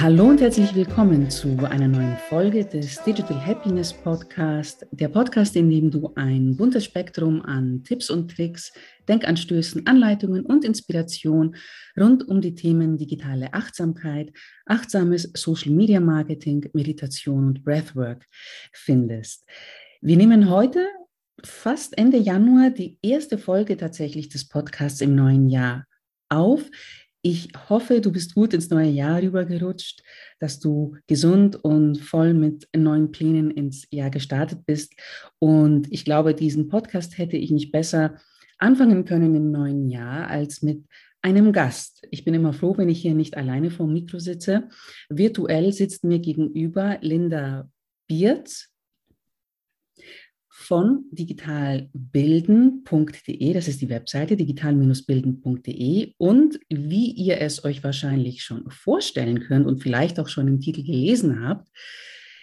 Hallo und herzlich willkommen zu einer neuen Folge des Digital Happiness Podcast, der Podcast, in dem du ein buntes Spektrum an Tipps und Tricks, Denkanstößen, Anleitungen und Inspiration rund um die Themen digitale Achtsamkeit, achtsames Social Media Marketing, Meditation und Breathwork findest. Wir nehmen heute fast Ende Januar die erste Folge tatsächlich des Podcasts im neuen Jahr auf. Ich hoffe, du bist gut ins neue Jahr rübergerutscht, dass du gesund und voll mit neuen Plänen ins Jahr gestartet bist. Und ich glaube, diesen Podcast hätte ich nicht besser anfangen können im neuen Jahr als mit einem Gast. Ich bin immer froh, wenn ich hier nicht alleine vor dem Mikro sitze. Virtuell sitzt mir gegenüber Linda Bierz von digitalbilden.de, das ist die Webseite digital-bilden.de und wie ihr es euch wahrscheinlich schon vorstellen könnt und vielleicht auch schon im Titel gelesen habt,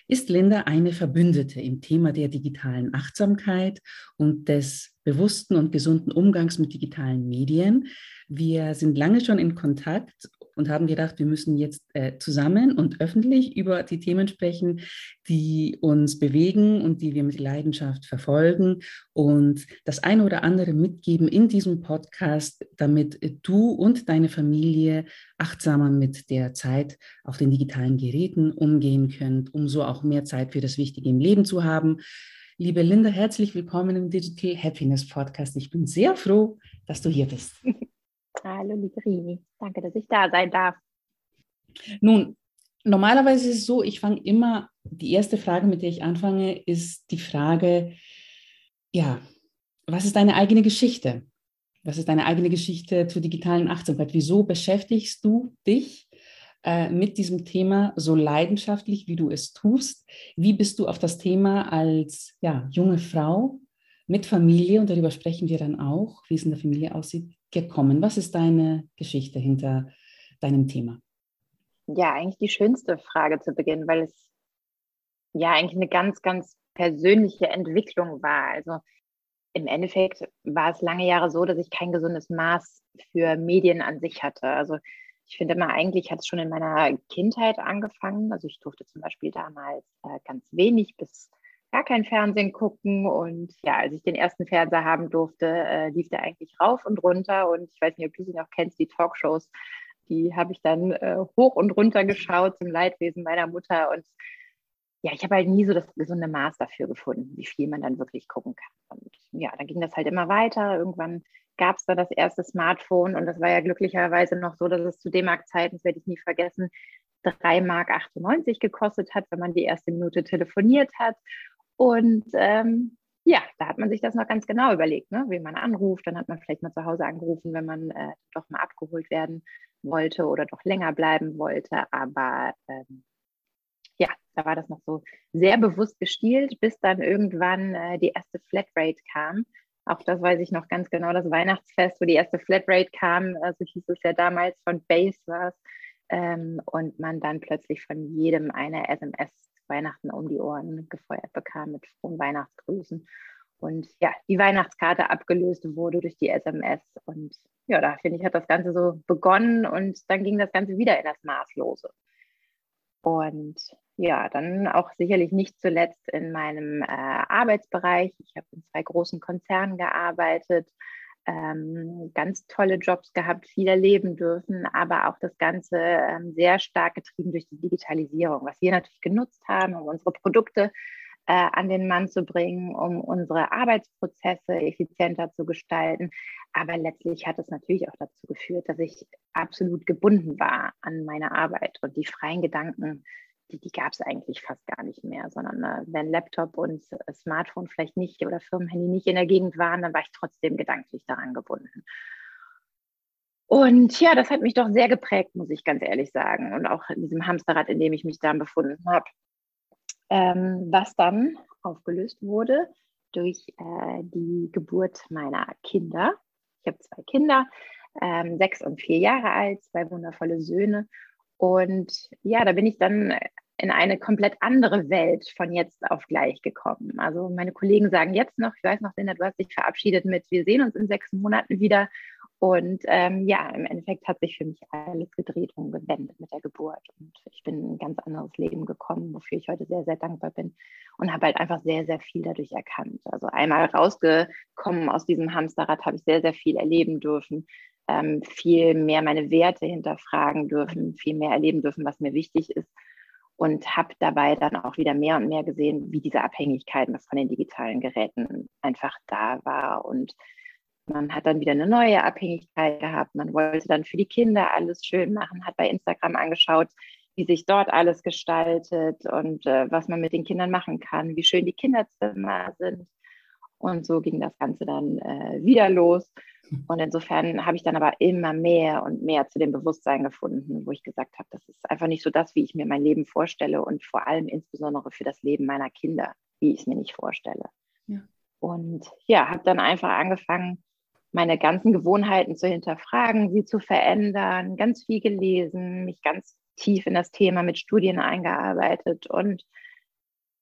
ist Linda eine Verbündete im Thema der digitalen Achtsamkeit und des bewussten und gesunden Umgangs mit digitalen Medien. Wir sind lange schon in Kontakt und haben gedacht, wir müssen jetzt äh, zusammen und öffentlich über die Themen sprechen, die uns bewegen und die wir mit Leidenschaft verfolgen und das eine oder andere mitgeben in diesem Podcast, damit du und deine Familie achtsamer mit der Zeit auf den digitalen Geräten umgehen könnt, um so auch mehr Zeit für das Wichtige im Leben zu haben. Liebe Linda, herzlich willkommen im Digital Happiness Podcast. Ich bin sehr froh, dass du hier bist. Hallo, liebe Rini. Danke, dass ich da sein darf. Nun, normalerweise ist es so, ich fange immer, die erste Frage, mit der ich anfange, ist die Frage, ja, was ist deine eigene Geschichte? Was ist deine eigene Geschichte zur digitalen Achtsamkeit? Wieso beschäftigst du dich äh, mit diesem Thema so leidenschaftlich, wie du es tust? Wie bist du auf das Thema als ja, junge Frau mit Familie, und darüber sprechen wir dann auch, wie es in der Familie aussieht, gekommen? Was ist deine Geschichte hinter deinem Thema? Ja, eigentlich die schönste Frage zu Beginn, weil es ja eigentlich eine ganz, ganz persönliche Entwicklung war. Also im Endeffekt war es lange Jahre so, dass ich kein gesundes Maß für Medien an sich hatte. Also ich finde immer, eigentlich hat es schon in meiner Kindheit angefangen. Also ich durfte zum Beispiel damals äh, ganz wenig bis gar kein Fernsehen gucken. Und ja, als ich den ersten Fernseher haben durfte, äh, lief der eigentlich rauf und runter. Und ich weiß nicht, ob du sie noch kennst, die Talkshows. Die habe ich dann äh, hoch und runter geschaut zum Leidwesen meiner Mutter. Und ja, ich habe halt nie so das gesunde Maß dafür gefunden, wie viel man dann wirklich gucken kann. Und ja, dann ging das halt immer weiter. Irgendwann gab es da das erste Smartphone und das war ja glücklicherweise noch so, dass es zu D-Mark-Zeiten, das werde ich nie vergessen, 3,98 Mark gekostet hat, wenn man die erste Minute telefoniert hat. Und ähm, ja, da hat man sich das noch ganz genau überlegt, ne? wie man anruft. Dann hat man vielleicht mal zu Hause angerufen, wenn man äh, doch mal abgeholt werden wollte oder doch länger bleiben wollte. Aber ähm, da war das noch so sehr bewusst gestielt, bis dann irgendwann äh, die erste Flatrate kam. Auch das weiß ich noch ganz genau, das Weihnachtsfest, wo die erste Flatrate kam, also hieß es ja damals von Base war ähm, und man dann plötzlich von jedem eine SMS Weihnachten um die Ohren gefeuert bekam mit frohen Weihnachtsgrüßen. Und ja, die Weihnachtskarte abgelöst wurde durch die SMS. Und ja, da finde ich, hat das Ganze so begonnen und dann ging das Ganze wieder in das Maßlose. Und ja, dann auch sicherlich nicht zuletzt in meinem äh, Arbeitsbereich. Ich habe in zwei großen Konzernen gearbeitet, ähm, ganz tolle Jobs gehabt, viel erleben dürfen, aber auch das Ganze ähm, sehr stark getrieben durch die Digitalisierung, was wir natürlich genutzt haben, um unsere Produkte äh, an den Mann zu bringen, um unsere Arbeitsprozesse effizienter zu gestalten. Aber letztlich hat es natürlich auch dazu geführt, dass ich absolut gebunden war an meine Arbeit und die freien Gedanken die, die gab es eigentlich fast gar nicht mehr, sondern äh, wenn Laptop und äh, Smartphone vielleicht nicht oder Firmenhandy nicht in der Gegend waren, dann war ich trotzdem gedanklich daran gebunden. Und ja, das hat mich doch sehr geprägt, muss ich ganz ehrlich sagen. Und auch in diesem Hamsterrad, in dem ich mich dann befunden habe. Ähm, was dann aufgelöst wurde durch äh, die Geburt meiner Kinder. Ich habe zwei Kinder, ähm, sechs und vier Jahre alt, zwei wundervolle Söhne. Und ja, da bin ich dann in eine komplett andere Welt von jetzt auf gleich gekommen. Also meine Kollegen sagen jetzt noch, ich weiß noch, Linda, du hast dich verabschiedet mit, wir sehen uns in sechs Monaten wieder. Und ähm, ja, im Endeffekt hat sich für mich alles gedreht und gewendet mit der Geburt. Und ich bin in ein ganz anderes Leben gekommen, wofür ich heute sehr, sehr dankbar bin. Und habe halt einfach sehr, sehr viel dadurch erkannt. Also einmal rausgekommen aus diesem Hamsterrad habe ich sehr, sehr viel erleben dürfen. Ähm, viel mehr meine Werte hinterfragen dürfen, viel mehr erleben dürfen, was mir wichtig ist. Und habe dabei dann auch wieder mehr und mehr gesehen, wie diese Abhängigkeit von den digitalen Geräten einfach da war und man hat dann wieder eine neue Abhängigkeit gehabt. Man wollte dann für die Kinder alles schön machen, hat bei Instagram angeschaut, wie sich dort alles gestaltet und äh, was man mit den Kindern machen kann, wie schön die Kinderzimmer sind. Und so ging das Ganze dann äh, wieder los. Und insofern habe ich dann aber immer mehr und mehr zu dem Bewusstsein gefunden, wo ich gesagt habe, das ist einfach nicht so das, wie ich mir mein Leben vorstelle und vor allem insbesondere für das Leben meiner Kinder, wie ich es mir nicht vorstelle. Ja. Und ja, habe dann einfach angefangen, meine ganzen Gewohnheiten zu hinterfragen, sie zu verändern, ganz viel gelesen, mich ganz tief in das Thema mit Studien eingearbeitet und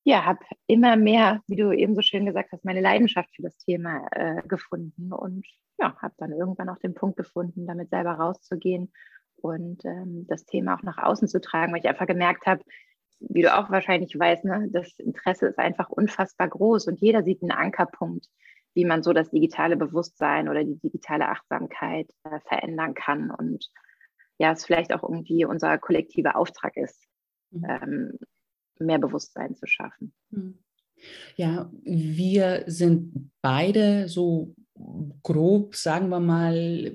ja, habe immer mehr, wie du eben so schön gesagt hast, meine Leidenschaft für das Thema äh, gefunden und ja, habe dann irgendwann auch den Punkt gefunden, damit selber rauszugehen und ähm, das Thema auch nach außen zu tragen, weil ich einfach gemerkt habe, wie du auch wahrscheinlich weißt, ne, das Interesse ist einfach unfassbar groß und jeder sieht einen Ankerpunkt wie man so das digitale Bewusstsein oder die digitale Achtsamkeit äh, verändern kann und ja, es vielleicht auch irgendwie unser kollektiver Auftrag ist, mhm. ähm, mehr Bewusstsein zu schaffen. Mhm. Ja, wir sind beide so grob, sagen wir mal,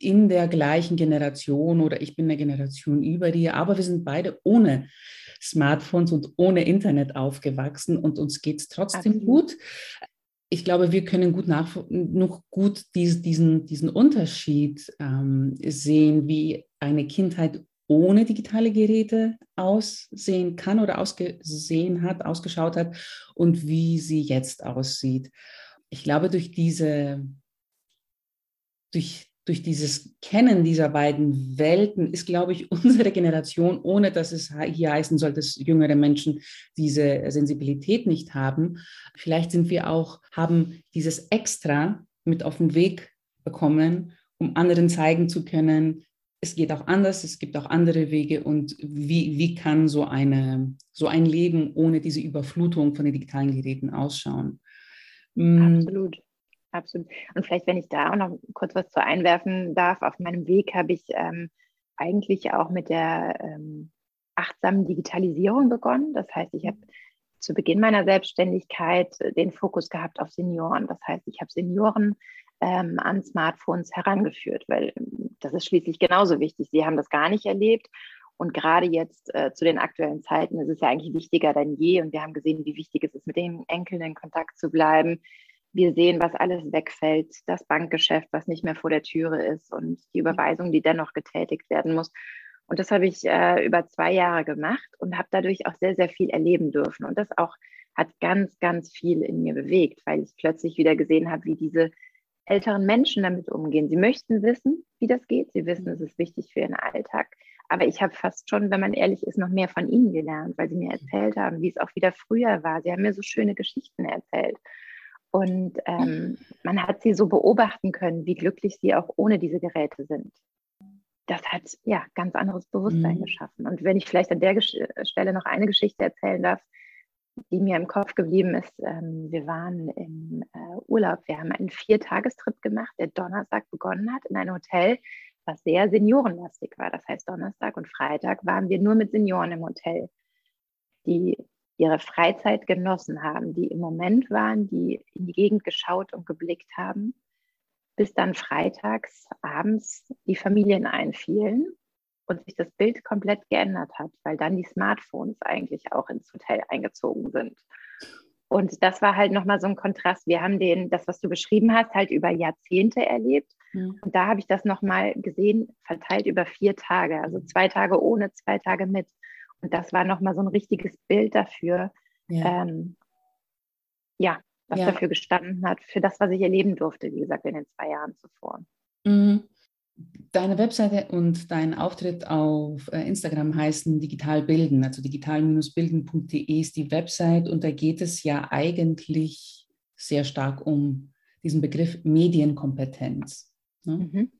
in der gleichen Generation oder ich bin eine Generation über dir, aber wir sind beide ohne Smartphones und ohne Internet aufgewachsen und uns geht es trotzdem Absolut. gut ich glaube, wir können gut nach, noch gut dies, diesen, diesen Unterschied ähm, sehen, wie eine Kindheit ohne digitale Geräte aussehen kann oder ausgesehen hat, ausgeschaut hat und wie sie jetzt aussieht. Ich glaube, durch diese, durch durch dieses Kennen dieser beiden Welten ist, glaube ich, unsere Generation, ohne dass es hier heißen soll, dass jüngere Menschen diese Sensibilität nicht haben, vielleicht sind wir auch, haben dieses Extra mit auf den Weg bekommen, um anderen zeigen zu können, es geht auch anders, es gibt auch andere Wege und wie, wie kann so, eine, so ein Leben ohne diese Überflutung von den digitalen Geräten ausschauen? Mm. Absolut. Absolut. Und vielleicht, wenn ich da auch noch kurz was zu einwerfen darf, auf meinem Weg habe ich ähm, eigentlich auch mit der ähm, achtsamen Digitalisierung begonnen. Das heißt, ich habe zu Beginn meiner Selbstständigkeit den Fokus gehabt auf Senioren. Das heißt, ich habe Senioren ähm, an Smartphones herangeführt, weil ähm, das ist schließlich genauso wichtig. Sie haben das gar nicht erlebt. Und gerade jetzt äh, zu den aktuellen Zeiten ist es ja eigentlich wichtiger denn je. Und wir haben gesehen, wie wichtig es ist, mit den Enkeln in Kontakt zu bleiben, wir sehen, was alles wegfällt, das Bankgeschäft, was nicht mehr vor der Türe ist und die Überweisung, die dennoch getätigt werden muss. Und das habe ich äh, über zwei Jahre gemacht und habe dadurch auch sehr, sehr viel erleben dürfen. Und das auch hat ganz, ganz viel in mir bewegt, weil ich plötzlich wieder gesehen habe, wie diese älteren Menschen damit umgehen. Sie möchten wissen, wie das geht. Sie wissen, es ist wichtig für ihren Alltag. Aber ich habe fast schon, wenn man ehrlich ist, noch mehr von ihnen gelernt, weil sie mir erzählt haben, wie es auch wieder früher war. Sie haben mir so schöne Geschichten erzählt. Und ähm, man hat sie so beobachten können, wie glücklich sie auch ohne diese Geräte sind. Das hat ja ganz anderes Bewusstsein mhm. geschaffen. Und wenn ich vielleicht an der Gesch Stelle noch eine Geschichte erzählen darf, die mir im Kopf geblieben ist, ähm, wir waren im äh, Urlaub, wir haben einen Viertagestrip gemacht, der Donnerstag begonnen hat in ein Hotel, was sehr seniorenlastig war. Das heißt, Donnerstag und Freitag waren wir nur mit Senioren im Hotel. Die ihre Freizeit genossen haben, die im Moment waren, die in die Gegend geschaut und geblickt haben, bis dann freitags abends die Familien einfielen und sich das Bild komplett geändert hat, weil dann die Smartphones eigentlich auch ins Hotel eingezogen sind. Und das war halt nochmal so ein Kontrast. Wir haben den, das, was du beschrieben hast, halt über Jahrzehnte erlebt. Mhm. Und da habe ich das nochmal gesehen, verteilt über vier Tage. Also zwei Tage ohne, zwei Tage mit. Und das war nochmal so ein richtiges Bild dafür, ja, ähm, ja was ja. dafür gestanden hat, für das, was ich erleben durfte, wie gesagt, in den zwei Jahren zuvor. Mhm. Deine Webseite und dein Auftritt auf äh, Instagram heißen Digital Bilden, also digital-bilden.de ist die Website und da geht es ja eigentlich sehr stark um diesen Begriff Medienkompetenz. Ne? Mhm.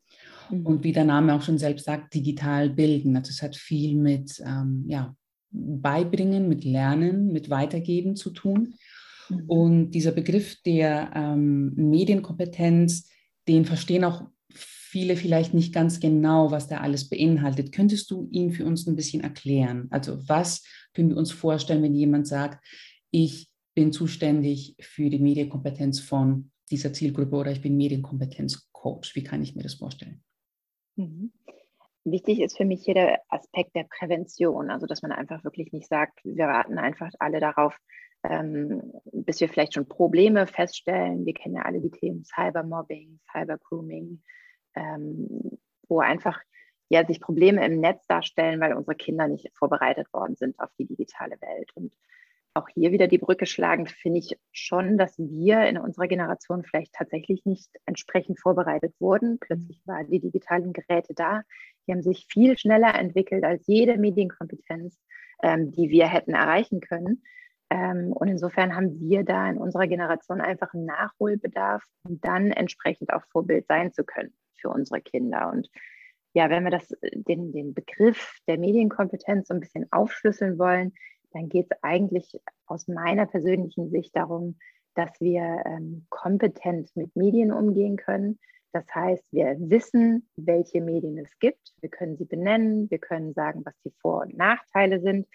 Mhm. Und wie der Name auch schon selbst sagt, digital bilden. Also es hat viel mit ähm, ja, Beibringen, mit Lernen, mit Weitergeben zu tun. Mhm. Und dieser Begriff der ähm, Medienkompetenz, den verstehen auch viele vielleicht nicht ganz genau, was da alles beinhaltet. Könntest du ihn für uns ein bisschen erklären? Also was können wir uns vorstellen, wenn jemand sagt, ich bin zuständig für die Medienkompetenz von dieser Zielgruppe oder ich bin Medienkompetenzcoach. Wie kann ich mir das vorstellen? Mhm. Wichtig ist für mich hier der Aspekt der Prävention, also dass man einfach wirklich nicht sagt, wir warten einfach alle darauf, ähm, bis wir vielleicht schon Probleme feststellen. Wir kennen ja alle die Themen Cybermobbing, Cybergrooming, ähm, wo einfach ja, sich Probleme im Netz darstellen, weil unsere Kinder nicht vorbereitet worden sind auf die digitale Welt. Und auch hier wieder die Brücke schlagen, finde ich schon, dass wir in unserer Generation vielleicht tatsächlich nicht entsprechend vorbereitet wurden. Plötzlich waren die digitalen Geräte da. Die haben sich viel schneller entwickelt als jede Medienkompetenz, ähm, die wir hätten erreichen können. Ähm, und insofern haben wir da in unserer Generation einfach einen Nachholbedarf, um dann entsprechend auch Vorbild sein zu können für unsere Kinder. Und ja, wenn wir das, den, den Begriff der Medienkompetenz so ein bisschen aufschlüsseln wollen, dann geht es eigentlich aus meiner persönlichen Sicht darum, dass wir ähm, kompetent mit Medien umgehen können. Das heißt, wir wissen, welche Medien es gibt. Wir können sie benennen. Wir können sagen, was die Vor- und Nachteile sind.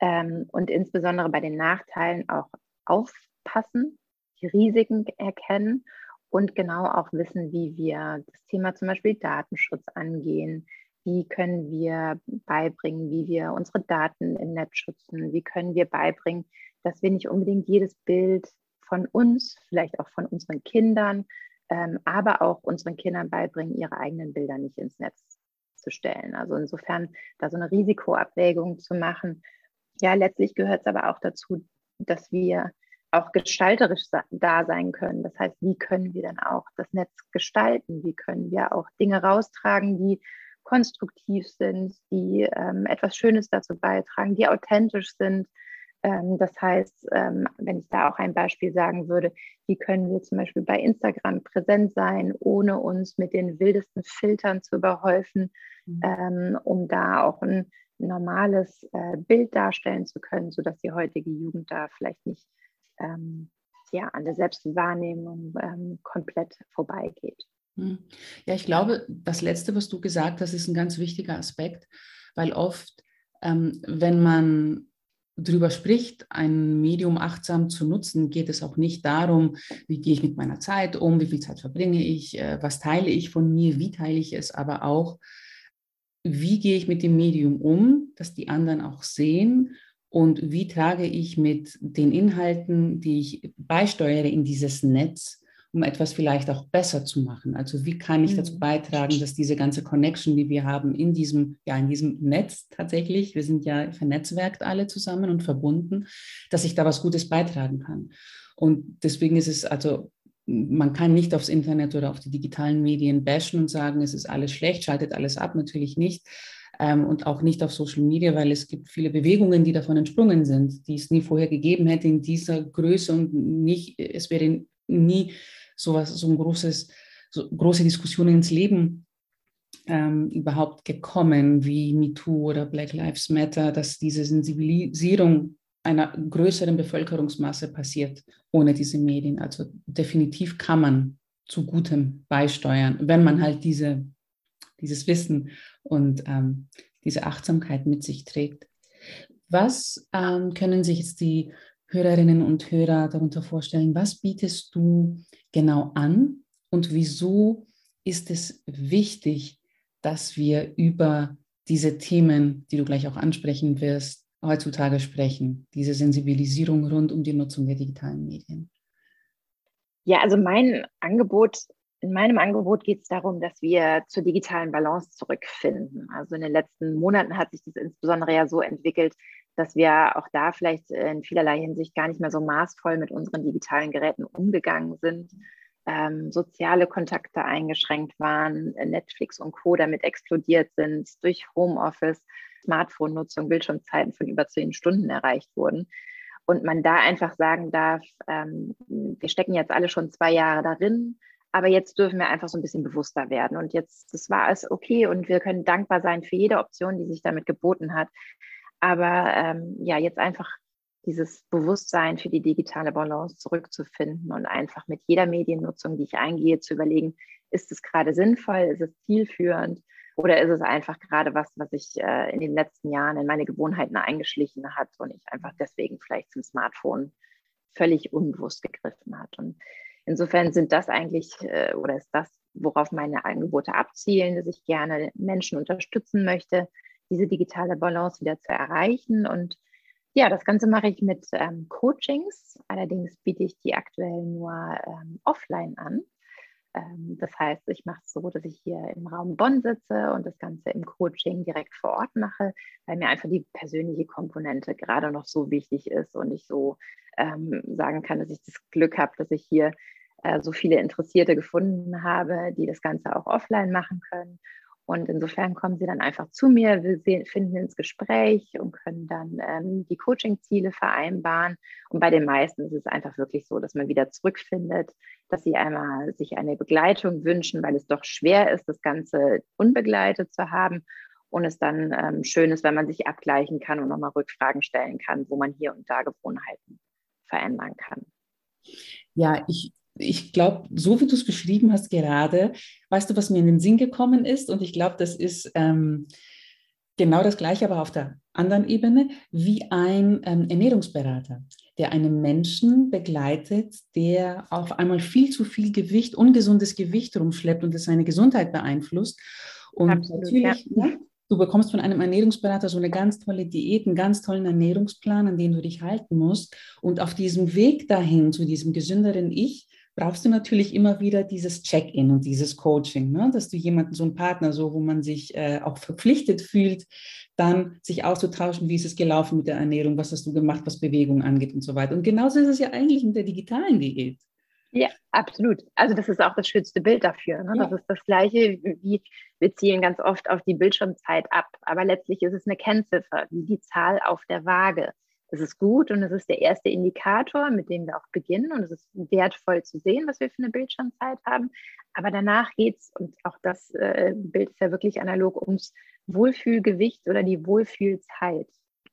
Ähm, und insbesondere bei den Nachteilen auch aufpassen, die Risiken erkennen und genau auch wissen, wie wir das Thema zum Beispiel Datenschutz angehen, wie können wir beibringen, wie wir unsere Daten im Netz schützen? Wie können wir beibringen, dass wir nicht unbedingt jedes Bild von uns, vielleicht auch von unseren Kindern, ähm, aber auch unseren Kindern beibringen, ihre eigenen Bilder nicht ins Netz zu stellen. Also insofern da so eine Risikoabwägung zu machen. Ja, letztlich gehört es aber auch dazu, dass wir auch gestalterisch da sein können. Das heißt, wie können wir dann auch das Netz gestalten? Wie können wir auch Dinge raustragen, die konstruktiv sind, die ähm, etwas Schönes dazu beitragen, die authentisch sind. Ähm, das heißt, ähm, wenn ich da auch ein Beispiel sagen würde, wie können wir zum Beispiel bei Instagram präsent sein, ohne uns mit den wildesten Filtern zu überhäufen, mhm. Ähm, um da auch ein normales äh, Bild darstellen zu können, sodass die heutige Jugend da vielleicht nicht ähm, ja, an der Selbstwahrnehmung ähm, komplett vorbeigeht. Hm. Ja, ich glaube, das Letzte, was du gesagt hast, ist ein ganz wichtiger Aspekt, weil oft, ähm, wenn man darüber spricht, ein Medium achtsam zu nutzen, geht es auch nicht darum, wie gehe ich mit meiner Zeit um, wie viel Zeit verbringe ich, äh, was teile ich von mir, wie teile ich es, aber auch, wie gehe ich mit dem Medium um, dass die anderen auch sehen und wie trage ich mit den Inhalten, die ich beisteuere in dieses Netz, um etwas vielleicht auch besser zu machen. Also wie kann ich dazu mhm. beitragen, dass diese ganze Connection, die wir haben in diesem, ja, in diesem Netz tatsächlich, wir sind ja vernetzwerkt alle zusammen und verbunden, dass ich da was Gutes beitragen kann. Und deswegen ist es also, man kann nicht aufs Internet oder auf die digitalen Medien bashen und sagen, es ist alles schlecht, schaltet alles ab, natürlich nicht. Ähm, und auch nicht auf Social Media, weil es gibt viele Bewegungen, die davon entsprungen sind, die es nie vorher gegeben hätte in dieser Größe und nicht, es wäre nie sowas, so ein großes, so große Diskussionen ins Leben ähm, überhaupt gekommen, wie MeToo oder Black Lives Matter, dass diese Sensibilisierung einer größeren Bevölkerungsmasse passiert ohne diese Medien. Also definitiv kann man zu Gutem beisteuern, wenn man halt diese, dieses Wissen und ähm, diese Achtsamkeit mit sich trägt. Was ähm, können sich jetzt die Hörerinnen und Hörer darunter vorstellen? Was bietest du genau an und wieso ist es wichtig, dass wir über diese Themen, die du gleich auch ansprechen wirst, heutzutage sprechen, diese Sensibilisierung rund um die Nutzung der digitalen Medien? Ja, also mein Angebot, in meinem Angebot geht es darum, dass wir zur digitalen Balance zurückfinden. Also in den letzten Monaten hat sich das insbesondere ja so entwickelt, dass wir auch da vielleicht in vielerlei Hinsicht gar nicht mehr so maßvoll mit unseren digitalen Geräten umgegangen sind, ähm, soziale Kontakte eingeschränkt waren, Netflix und Co. damit explodiert sind, durch Homeoffice, Smartphone-Nutzung, Bildschirmzeiten von über zehn Stunden erreicht wurden. Und man da einfach sagen darf, ähm, wir stecken jetzt alle schon zwei Jahre darin, Aber jetzt dürfen wir einfach so ein bisschen bewusster werden. Und jetzt, das war es okay und wir können dankbar sein für jede Option, die sich damit geboten hat. Aber ähm, ja, jetzt einfach dieses Bewusstsein für die digitale Balance zurückzufinden und einfach mit jeder Mediennutzung, die ich eingehe, zu überlegen, ist es gerade sinnvoll, ist es zielführend oder ist es einfach gerade was, was sich äh, in den letzten Jahren in meine Gewohnheiten eingeschlichen hat und ich einfach deswegen vielleicht zum Smartphone völlig unbewusst gegriffen hat. Und insofern sind das eigentlich äh, oder ist das, worauf meine Angebote abzielen, dass ich gerne Menschen unterstützen möchte, diese digitale Balance wieder zu erreichen und ja, das Ganze mache ich mit ähm, Coachings. Allerdings biete ich die aktuell nur ähm, offline an. Ähm, das heißt, ich mache es so, dass ich hier im Raum Bonn sitze und das Ganze im Coaching direkt vor Ort mache, weil mir einfach die persönliche Komponente gerade noch so wichtig ist und ich so ähm, sagen kann, dass ich das Glück habe, dass ich hier äh, so viele Interessierte gefunden habe, die das Ganze auch offline machen können und insofern kommen sie dann einfach zu mir, wir finden ins Gespräch und können dann ähm, die Coaching-Ziele vereinbaren. Und bei den meisten ist es einfach wirklich so, dass man wieder zurückfindet, dass sie einmal sich eine Begleitung wünschen, weil es doch schwer ist, das Ganze unbegleitet zu haben. Und es dann ähm, schön ist, wenn man sich abgleichen kann und nochmal Rückfragen stellen kann, wo man hier und da Gewohnheiten verändern kann. Ja, ich ich glaube, so wie du es beschrieben hast gerade, weißt du, was mir in den Sinn gekommen ist? Und ich glaube, das ist ähm, genau das Gleiche, aber auf der anderen Ebene, wie ein ähm, Ernährungsberater, der einen Menschen begleitet, der auf einmal viel zu viel Gewicht, ungesundes Gewicht rumschleppt und das seine Gesundheit beeinflusst. Und Absolut, natürlich, ja. Ne, du bekommst von einem Ernährungsberater so eine ganz tolle Diät, einen ganz tollen Ernährungsplan, an den du dich halten musst. Und auf diesem Weg dahin zu diesem gesünderen Ich, brauchst du natürlich immer wieder dieses Check-in und dieses Coaching, ne? dass du jemanden, so einen Partner, so wo man sich äh, auch verpflichtet fühlt, dann sich auszutauschen, wie ist es gelaufen mit der Ernährung, was hast du gemacht, was Bewegung angeht und so weiter. Und genauso ist es ja eigentlich in der digitalen Diät. Ja, absolut. Also das ist auch das schönste Bild dafür. Ne? Ja. Das ist das Gleiche, wie wir zielen ganz oft auf die Bildschirmzeit ab. Aber letztlich ist es eine Kennziffer, wie die Zahl auf der Waage. Das ist gut und es ist der erste Indikator, mit dem wir auch beginnen. Und es ist wertvoll zu sehen, was wir für eine Bildschirmzeit haben. Aber danach geht es, und auch das äh, Bild ist ja wirklich analog, ums Wohlfühlgewicht oder die Wohlfühlzeit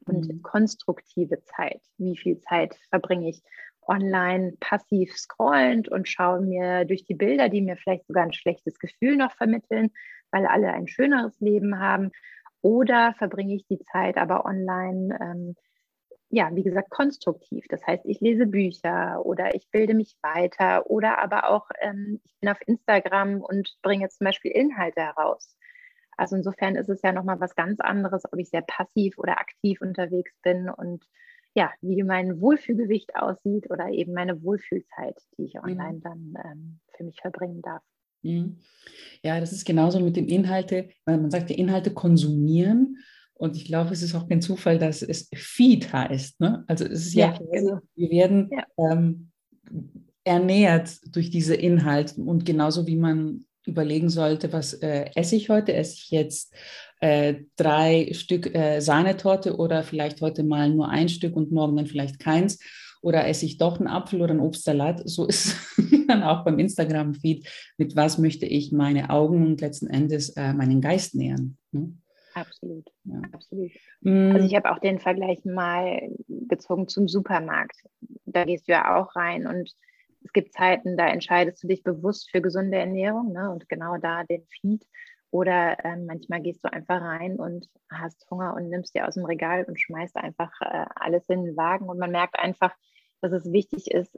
und mhm. konstruktive Zeit. Wie viel Zeit verbringe ich online passiv scrollend und schaue mir durch die Bilder, die mir vielleicht sogar ein schlechtes Gefühl noch vermitteln, weil alle ein schöneres Leben haben. Oder verbringe ich die Zeit aber online ähm, ja, wie gesagt, konstruktiv. Das heißt, ich lese Bücher oder ich bilde mich weiter oder aber auch, ähm, ich bin auf Instagram und bringe zum Beispiel Inhalte heraus. Also insofern ist es ja nochmal was ganz anderes, ob ich sehr passiv oder aktiv unterwegs bin und ja, wie mein Wohlfühlgewicht aussieht oder eben meine Wohlfühlzeit, die ich mhm. online dann ähm, für mich verbringen darf. Mhm. Ja, das ist genauso mit den Inhalten, weil man sagt, die Inhalte konsumieren und ich glaube, es ist auch kein Zufall, dass es Feed heißt. Ne? Also es ist ja, ja genau. wir werden ja. ähm, ernährt durch diese Inhalte und genauso wie man überlegen sollte, was äh, esse ich heute? Esse ich jetzt äh, drei Stück äh, Sahnetorte oder vielleicht heute mal nur ein Stück und morgen dann vielleicht keins? Oder esse ich doch einen Apfel oder einen Obstsalat? So ist dann auch beim Instagram-Feed, mit was möchte ich meine Augen und letzten Endes äh, meinen Geist nähern. Ne? Absolut, ja. absolut. Also ich habe auch den Vergleich mal gezogen zum Supermarkt. Da gehst du ja auch rein und es gibt Zeiten, da entscheidest du dich bewusst für gesunde Ernährung ne, und genau da den Feed. Oder äh, manchmal gehst du einfach rein und hast Hunger und nimmst dir aus dem Regal und schmeißt einfach äh, alles in den Wagen. Und man merkt einfach, dass es wichtig ist,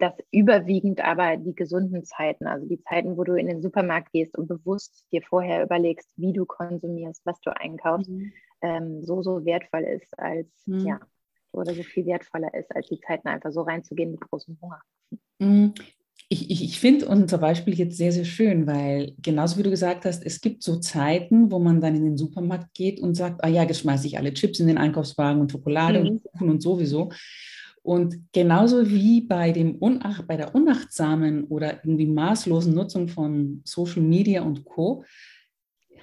dass überwiegend aber die gesunden Zeiten, also die Zeiten, wo du in den Supermarkt gehst und bewusst dir vorher überlegst, wie du konsumierst, was du einkaufst, mhm. ähm, so, so wertvoll ist als, mhm. ja, oder so viel wertvoller ist, als die Zeiten einfach so reinzugehen mit großem Hunger. Mhm. Ich, ich, ich finde unser Beispiel jetzt sehr, sehr schön, weil genauso wie du gesagt hast, es gibt so Zeiten, wo man dann in den Supermarkt geht und sagt, ah ja, jetzt schmeiße ich alle Chips in den Einkaufswagen und Schokolade und mhm. Kuchen und sowieso. Und genauso wie bei, dem Unach bei der unachtsamen oder irgendwie maßlosen Nutzung von Social Media und Co.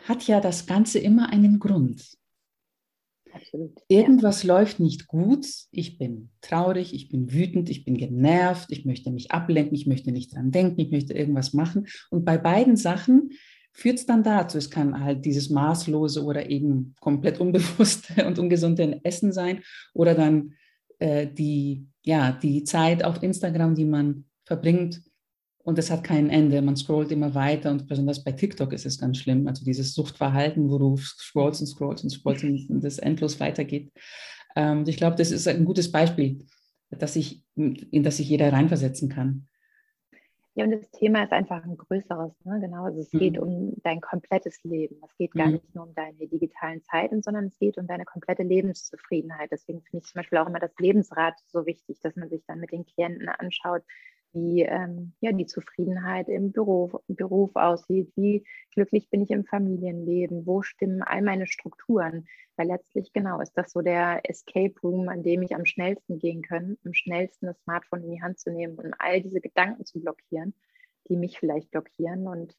hat ja das Ganze immer einen Grund. Absolut. Irgendwas ja. läuft nicht gut. Ich bin traurig, ich bin wütend, ich bin genervt, ich möchte mich ablenken, ich möchte nicht dran denken, ich möchte irgendwas machen. Und bei beiden Sachen führt es dann dazu. Es kann halt dieses maßlose oder eben komplett unbewusste und ungesunde Essen sein oder dann äh, die, ja, die Zeit auf Instagram, die man verbringt, und es hat kein Ende. Man scrollt immer weiter und besonders bei TikTok ist es ganz schlimm. Also dieses Suchtverhalten, wo du scrollst und scrollst und scrollst und das endlos weitergeht. Ähm, ich glaube, das ist ein gutes Beispiel, dass ich, in das sich jeder reinversetzen kann. Ja, und das Thema ist einfach ein größeres. Ne? Genau, also es mhm. geht um dein komplettes Leben. Es geht gar mhm. nicht nur um deine digitalen Zeiten, sondern es geht um deine komplette Lebenszufriedenheit. Deswegen finde ich zum Beispiel auch immer das Lebensrad so wichtig, dass man sich dann mit den Klienten anschaut, wie ähm, ja, die Zufriedenheit im Beruf, Beruf aussieht, wie glücklich bin ich im Familienleben, wo stimmen all meine Strukturen. Weil letztlich genau ist das so der Escape Room, an dem ich am schnellsten gehen kann, am schnellsten das Smartphone in die Hand zu nehmen und all diese Gedanken zu blockieren, die mich vielleicht blockieren. Und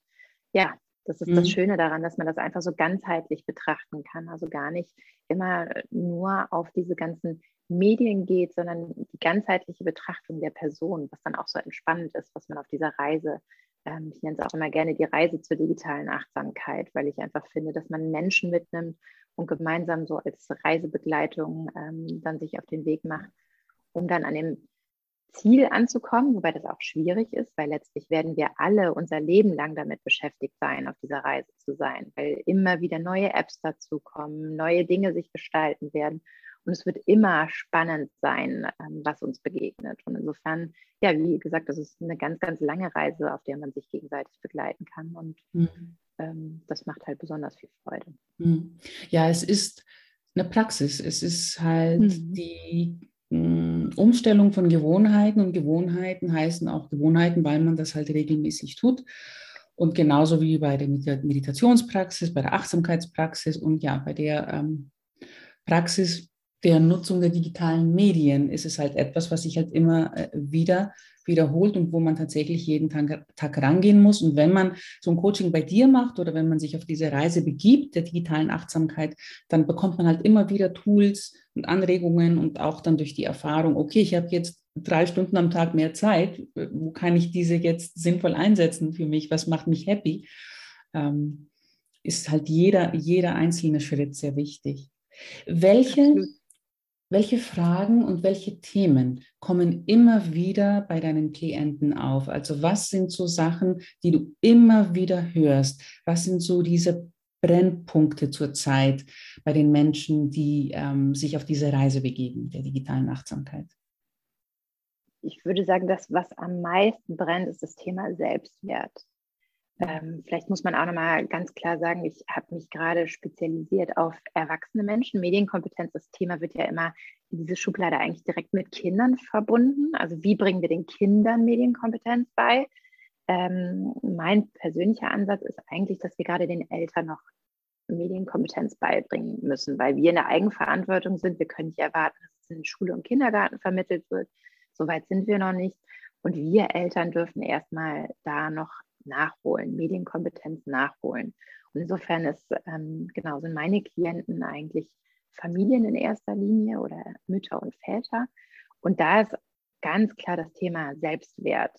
ja, das ist mhm. das Schöne daran, dass man das einfach so ganzheitlich betrachten kann. Also gar nicht immer nur auf diese ganzen Medien geht, sondern die ganzheitliche Betrachtung der Person, was dann auch so entspannend ist, was man auf dieser Reise, ähm, ich nenne es auch immer gerne die Reise zur digitalen Achtsamkeit, weil ich einfach finde, dass man Menschen mitnimmt und gemeinsam so als Reisebegleitung ähm, dann sich auf den Weg macht, um dann an dem Ziel anzukommen, wobei das auch schwierig ist, weil letztlich werden wir alle unser Leben lang damit beschäftigt sein, auf dieser Reise zu sein, weil immer wieder neue Apps dazukommen, neue Dinge sich gestalten werden. Und es wird immer spannend sein, ähm, was uns begegnet. Und insofern, ja, wie gesagt, das ist eine ganz, ganz lange Reise, auf der man sich gegenseitig begleiten kann. Und mhm. ähm, das macht halt besonders viel Freude. Mhm. Ja, es ist eine Praxis. Es ist halt mhm. die hm, Umstellung von Gewohnheiten und Gewohnheiten heißen auch Gewohnheiten, weil man das halt regelmäßig tut. Und genauso wie bei der Meditationspraxis, bei der Achtsamkeitspraxis und ja, bei der ähm, Praxis der Nutzung der digitalen Medien ist es halt etwas, was sich halt immer äh, wieder wiederholt und wo man tatsächlich jeden Tag, Tag rangehen muss. Und wenn man so ein Coaching bei dir macht oder wenn man sich auf diese Reise begibt der digitalen Achtsamkeit, dann bekommt man halt immer wieder Tools und Anregungen und auch dann durch die Erfahrung, okay, ich habe jetzt drei Stunden am Tag mehr Zeit, wo kann ich diese jetzt sinnvoll einsetzen für mich, was macht mich happy, ähm, ist halt jeder, jeder einzelne Schritt sehr wichtig. Welche Absolut. Welche Fragen und welche Themen kommen immer wieder bei deinen Klienten auf? Also was sind so Sachen, die du immer wieder hörst? Was sind so diese Brennpunkte zurzeit bei den Menschen, die ähm, sich auf diese Reise begeben, der digitalen Achtsamkeit? Ich würde sagen, das, was am meisten brennt, ist das Thema Selbstwert. Ähm, vielleicht muss man auch nochmal ganz klar sagen, ich habe mich gerade spezialisiert auf erwachsene Menschen. Medienkompetenz, das Thema wird ja immer in diese Schublade eigentlich direkt mit Kindern verbunden. Also wie bringen wir den Kindern Medienkompetenz bei? Ähm, mein persönlicher Ansatz ist eigentlich, dass wir gerade den Eltern noch Medienkompetenz beibringen müssen, weil wir in der Eigenverantwortung sind. Wir können nicht erwarten, dass es in Schule und Kindergarten vermittelt wird. Soweit sind wir noch nicht. Und wir Eltern dürfen erstmal da noch nachholen, Medienkompetenz nachholen. Und insofern ist, ähm, genau, sind meine Klienten eigentlich Familien in erster Linie oder Mütter und Väter. Und da ist ganz klar das Thema Selbstwert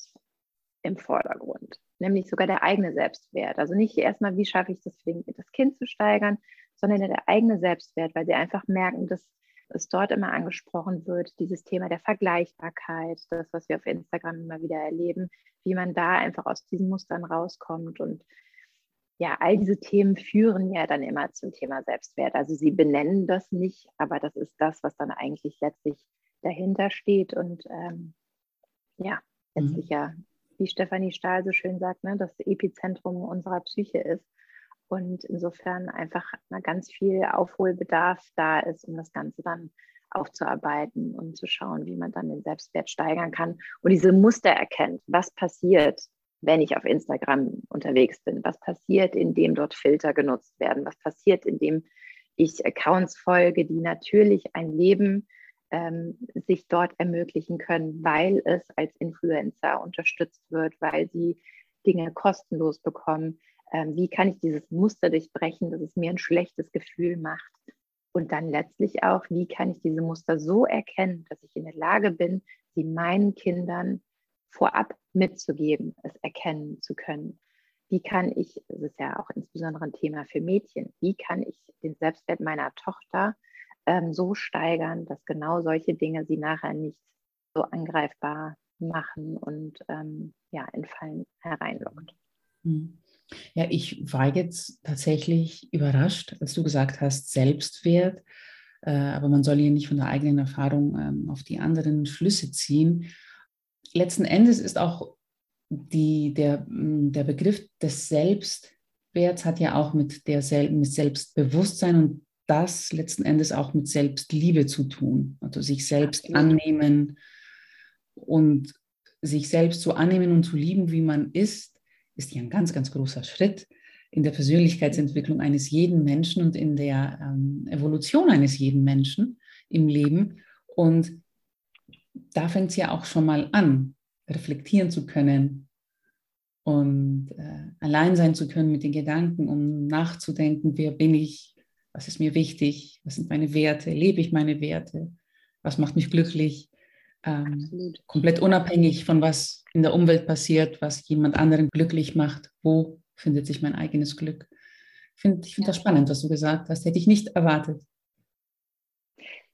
im Vordergrund, nämlich sogar der eigene Selbstwert. Also nicht erstmal, wie schaffe ich das, das Kind zu steigern, sondern der eigene Selbstwert, weil sie einfach merken, dass es dort immer angesprochen wird, dieses Thema der Vergleichbarkeit, das, was wir auf Instagram immer wieder erleben, wie man da einfach aus diesen Mustern rauskommt. Und ja, all diese Themen führen ja dann immer zum Thema Selbstwert. Also sie benennen das nicht, aber das ist das, was dann eigentlich letztlich dahinter steht und ähm, ja, letztlich mhm. ja, wie Stefanie Stahl so schön sagt, ne, das Epizentrum unserer Psyche ist. Und insofern einfach ganz viel Aufholbedarf da ist, um das Ganze dann aufzuarbeiten und zu schauen, wie man dann den Selbstwert steigern kann und diese Muster erkennt. Was passiert, wenn ich auf Instagram unterwegs bin? Was passiert, indem dort Filter genutzt werden? Was passiert, indem ich Accounts folge, die natürlich ein Leben ähm, sich dort ermöglichen können, weil es als Influencer unterstützt wird, weil sie Dinge kostenlos bekommen, ähm, wie kann ich dieses Muster durchbrechen, dass es mir ein schlechtes Gefühl macht, Und dann letztlich auch, wie kann ich diese Muster so erkennen, dass ich in der Lage bin, sie meinen Kindern vorab mitzugeben, es erkennen zu können. Wie kann ich, das ist ja auch insbesondere ein Thema für Mädchen, wie kann ich den Selbstwert meiner Tochter ähm, so steigern, dass genau solche Dinge sie nachher nicht so angreifbar machen und ähm, ja, in Fallen hereinlockt. Hm. Ja, ich war jetzt tatsächlich überrascht, als du gesagt hast, Selbstwert, äh, aber man soll hier nicht von der eigenen Erfahrung ähm, auf die anderen Schlüsse ziehen. Letzten Endes ist auch die, der, hm, der Begriff des Selbstwerts hat ja auch mit, der, mit Selbstbewusstsein und das letzten Endes auch mit Selbstliebe zu tun. Also sich selbst Absolut. annehmen und sich selbst so annehmen und zu lieben, wie man ist, ist ja ein ganz, ganz großer Schritt in der Persönlichkeitsentwicklung eines jeden Menschen und in der ähm, Evolution eines jeden Menschen im Leben. Und da fängt es ja auch schon mal an, reflektieren zu können und äh, allein sein zu können mit den Gedanken, um nachzudenken, wer bin ich, was ist mir wichtig, was sind meine Werte, lebe ich meine Werte, was macht mich glücklich, ähm, komplett unabhängig von was in der Umwelt passiert, was jemand anderen glücklich macht, wo findet sich mein eigenes Glück. Ich finde ich find ja. das spannend, was du gesagt hast, hätte ich nicht erwartet.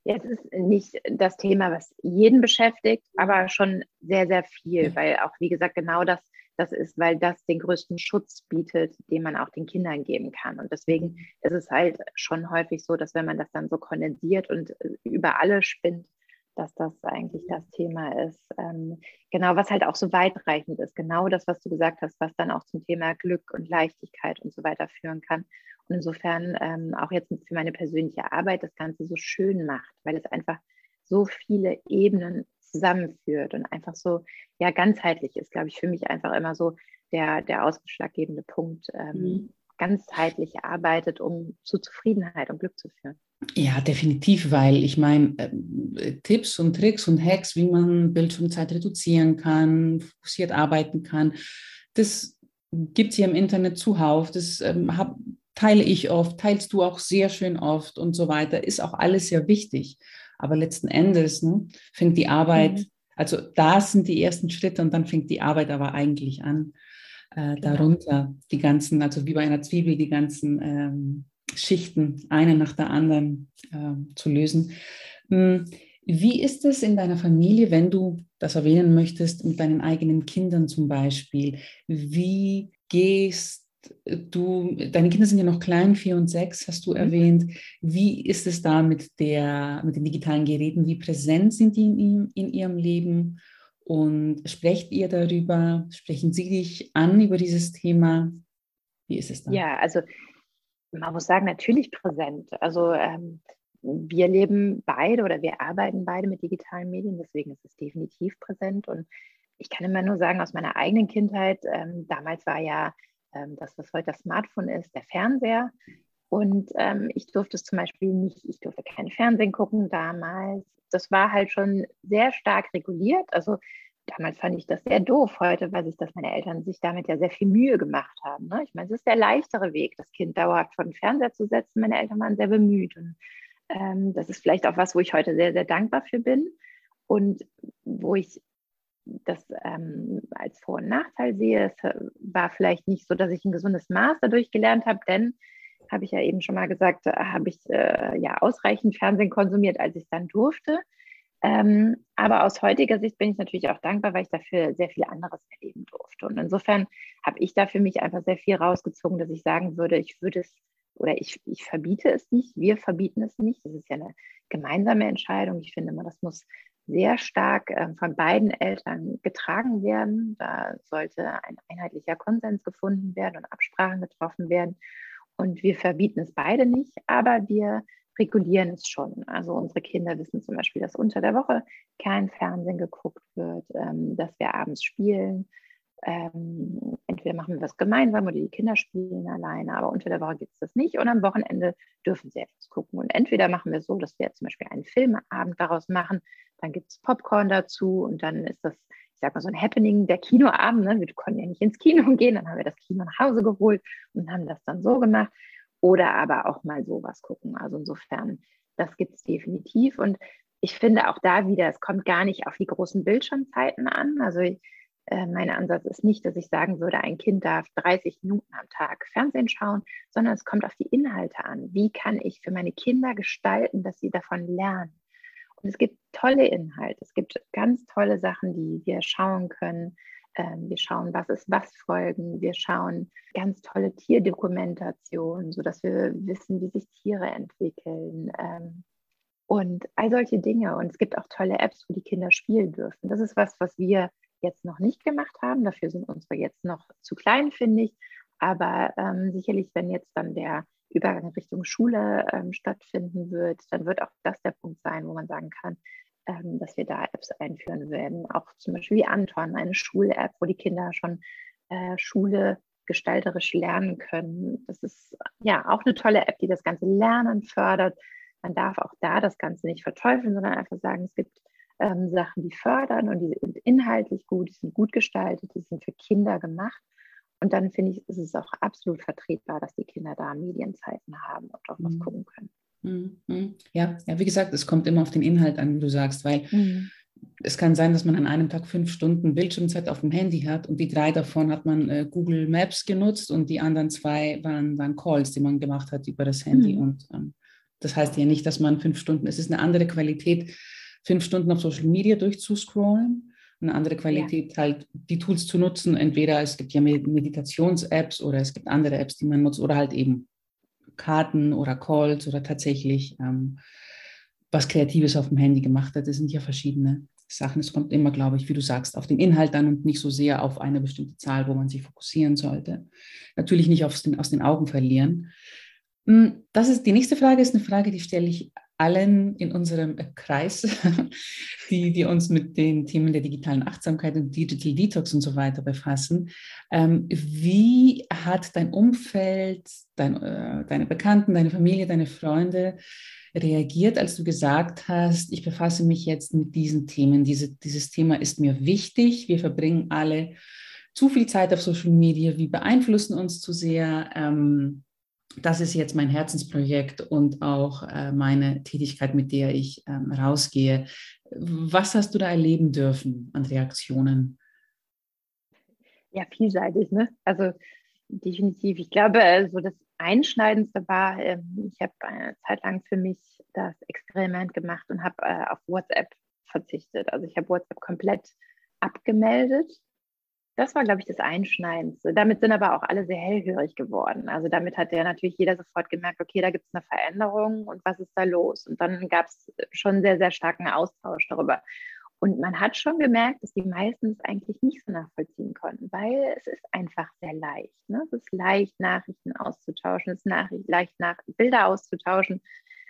Ja, es ist nicht das Thema, was jeden beschäftigt, aber schon sehr, sehr viel, ja. weil auch, wie gesagt, genau das das ist, weil das den größten Schutz bietet, den man auch den Kindern geben kann. Und deswegen mhm. ist es halt schon häufig so, dass wenn man das dann so kondensiert und über alle spinnt, dass das eigentlich das Thema ist. Ähm, genau, was halt auch so weitreichend ist. Genau das, was du gesagt hast, was dann auch zum Thema Glück und Leichtigkeit und so weiter führen kann. Und insofern ähm, auch jetzt für meine persönliche Arbeit das Ganze so schön macht, weil es einfach so viele Ebenen zusammenführt und einfach so ja ganzheitlich ist, glaube ich, für mich einfach immer so der, der ausschlaggebende Punkt. Ähm, mhm. ganzheitlich arbeitet, um zu Zufriedenheit und Glück zu führen. Ja, definitiv, weil ich meine, äh, Tipps und Tricks und Hacks, wie man Bildschirmzeit reduzieren kann, fokussiert arbeiten kann, das gibt es hier im Internet zuhauf. Das ähm, hab, teile ich oft, teilst du auch sehr schön oft und so weiter. Ist auch alles sehr wichtig. Aber letzten Endes ne, fängt die Arbeit, mhm. also da sind die ersten Schritte und dann fängt die Arbeit aber eigentlich an. Äh, genau. Darunter die ganzen, also wie bei einer Zwiebel, die ganzen ähm, Schichten, eine nach der anderen äh, zu lösen. Hm, wie ist es in deiner Familie, wenn du das erwähnen möchtest, mit deinen eigenen Kindern zum Beispiel? Wie gehst du, deine Kinder sind ja noch klein, vier und sechs, hast du mhm. erwähnt. Wie ist es da mit, der, mit den digitalen Geräten? Wie präsent sind die in, in ihrem Leben? Und sprecht ihr darüber? Sprechen sie dich an über dieses Thema? Wie ist es da? Ja, also man muss sagen, natürlich präsent. Also ähm, wir leben beide oder wir arbeiten beide mit digitalen Medien, deswegen ist es definitiv präsent. Und ich kann immer nur sagen, aus meiner eigenen Kindheit, ähm, damals war ja ähm, das, was heute das Smartphone ist, der Fernseher. Und ähm, ich durfte es zum Beispiel nicht, ich durfte kein Fernsehen gucken damals. Das war halt schon sehr stark reguliert. Also damals fand ich das sehr doof. Heute weiß ich, dass meine Eltern sich damit ja sehr viel Mühe gemacht haben. Ne? Ich meine, es ist der leichtere Weg, das Kind dauerhaft vor den Fernseher zu setzen. Meine Eltern waren sehr bemüht. Und ähm, das ist vielleicht auch was, wo ich heute sehr, sehr dankbar für bin. Und wo ich das ähm, als Vor- und Nachteil sehe. Es war vielleicht nicht so, dass ich ein gesundes Maß dadurch gelernt habe, denn, habe ich ja eben schon mal gesagt, äh, habe ich äh, ja ausreichend Fernsehen konsumiert, als ich dann durfte. Ähm, aber aus heutiger Sicht bin ich natürlich auch dankbar, weil ich dafür sehr viel anderes erleben durfte. Und insofern habe ich da für mich einfach sehr viel rausgezogen, dass ich sagen würde, ich würde es oder ich, ich verbiete es nicht, wir verbieten es nicht. Das ist ja eine gemeinsame Entscheidung. Ich finde das muss sehr stark äh, von beiden Eltern getragen werden. Da sollte ein einheitlicher Konsens gefunden werden und Absprachen getroffen werden. Und wir verbieten es beide nicht, aber wir regulieren es schon. Also unsere Kinder wissen zum Beispiel, dass unter der Woche kein Fernsehen geguckt wird, ähm, dass wir abends spielen, ähm, entweder machen wir was gemeinsam oder die Kinder spielen alleine, aber unter der Woche gibt es das nicht und am Wochenende dürfen sie etwas gucken. Und entweder machen wir so, dass wir zum Beispiel einen Filmeabend daraus machen, dann gibt es Popcorn dazu und dann ist das, ich sag mal, so ein Happening, der Kinoabend. Ne? Wir konnten ja nicht ins Kino gehen, dann haben wir das Kino nach Hause geholt und haben das dann so gemacht. Oder aber auch mal sowas gucken. Also insofern, das gibt es definitiv. Und ich finde auch da wieder, es kommt gar nicht auf die großen Bildschirmzeiten an. Also äh, mein Ansatz ist nicht, dass ich sagen würde, ein Kind darf 30 Minuten am Tag Fernsehen schauen, sondern es kommt auf die Inhalte an. Wie kann ich für meine Kinder gestalten, dass sie davon lernen? Und es gibt tolle Inhalte, es gibt ganz tolle Sachen, die wir schauen können. Ähm, wir schauen, was ist was Folgen. Wir schauen ganz tolle Tierdokumentationen, sodass wir wissen, wie sich Tiere entwickeln. Ähm, und all solche Dinge. Und es gibt auch tolle Apps, wo die Kinder spielen dürfen. Das ist was, was wir jetzt noch nicht gemacht haben. Dafür sind unsere jetzt noch zu klein, finde ich. Aber ähm, sicherlich, wenn jetzt dann der Übergang Richtung Schule ähm, stattfinden wird, dann wird auch das der Punkt sein, wo man sagen kann, ähm, dass wir da Apps einführen werden. Auch zum Beispiel wie Anton, eine Schul-App, wo die Kinder schon äh, Schule gestalterisch lernen können. Das ist ja auch eine tolle App, die das ganze Lernen fördert. Man darf auch da das Ganze nicht verteufeln, sondern einfach sagen, es gibt ähm, Sachen, die fördern und die sind inhaltlich gut, die sind gut gestaltet, die sind für Kinder gemacht. Und dann finde ich, ist es auch absolut vertretbar, dass die Kinder da Medienzeiten haben und auch mhm. was gucken können. Mhm. Ja, ja, wie gesagt, es kommt immer auf den Inhalt an, wie du sagst, weil mhm. es kann sein, dass man an einem Tag fünf Stunden Bildschirmzeit auf dem Handy hat und die drei davon hat man äh, Google Maps genutzt und die anderen zwei waren, waren Calls, die man gemacht hat über das Handy. Mhm. Und ähm, das heißt ja nicht, dass man fünf Stunden, es ist eine andere Qualität, fünf Stunden auf Social Media durchzuscrollen eine andere Qualität, ja. halt die Tools zu nutzen. Entweder es gibt ja Meditations-Apps oder es gibt andere Apps, die man nutzt oder halt eben Karten oder Calls oder tatsächlich ähm, was Kreatives auf dem Handy gemacht hat. Das sind ja verschiedene Sachen. Es kommt immer, glaube ich, wie du sagst, auf den Inhalt an und nicht so sehr auf eine bestimmte Zahl, wo man sich fokussieren sollte. Natürlich nicht aus den, aus den Augen verlieren. Hm, das ist die nächste Frage, ist eine Frage, die stelle ich allen in unserem Kreis, die, die uns mit den Themen der digitalen Achtsamkeit und Digital Detox und so weiter befassen. Ähm, wie hat dein Umfeld, dein, äh, deine Bekannten, deine Familie, deine Freunde reagiert, als du gesagt hast, ich befasse mich jetzt mit diesen Themen, Diese, dieses Thema ist mir wichtig, wir verbringen alle zu viel Zeit auf Social Media, wie beeinflussen uns zu sehr? Ähm, das ist jetzt mein Herzensprojekt und auch äh, meine Tätigkeit, mit der ich ähm, rausgehe. Was hast du da erleben dürfen an Reaktionen? Ja, vielseitig, ne? Also definitiv. Ich glaube, so das Einschneidendste war, ähm, ich habe eine Zeit lang für mich das Experiment gemacht und habe äh, auf WhatsApp verzichtet. Also ich habe WhatsApp komplett abgemeldet das war, glaube ich, das Einschneidendste. Damit sind aber auch alle sehr hellhörig geworden. Also damit hat ja natürlich jeder sofort gemerkt, okay, da gibt es eine Veränderung und was ist da los? Und dann gab es schon sehr, sehr starken Austausch darüber. Und man hat schon gemerkt, dass die meisten es eigentlich nicht so nachvollziehen konnten, weil es ist einfach sehr leicht. Ne? Es ist leicht, Nachrichten auszutauschen, es ist nach, leicht, nach, Bilder auszutauschen.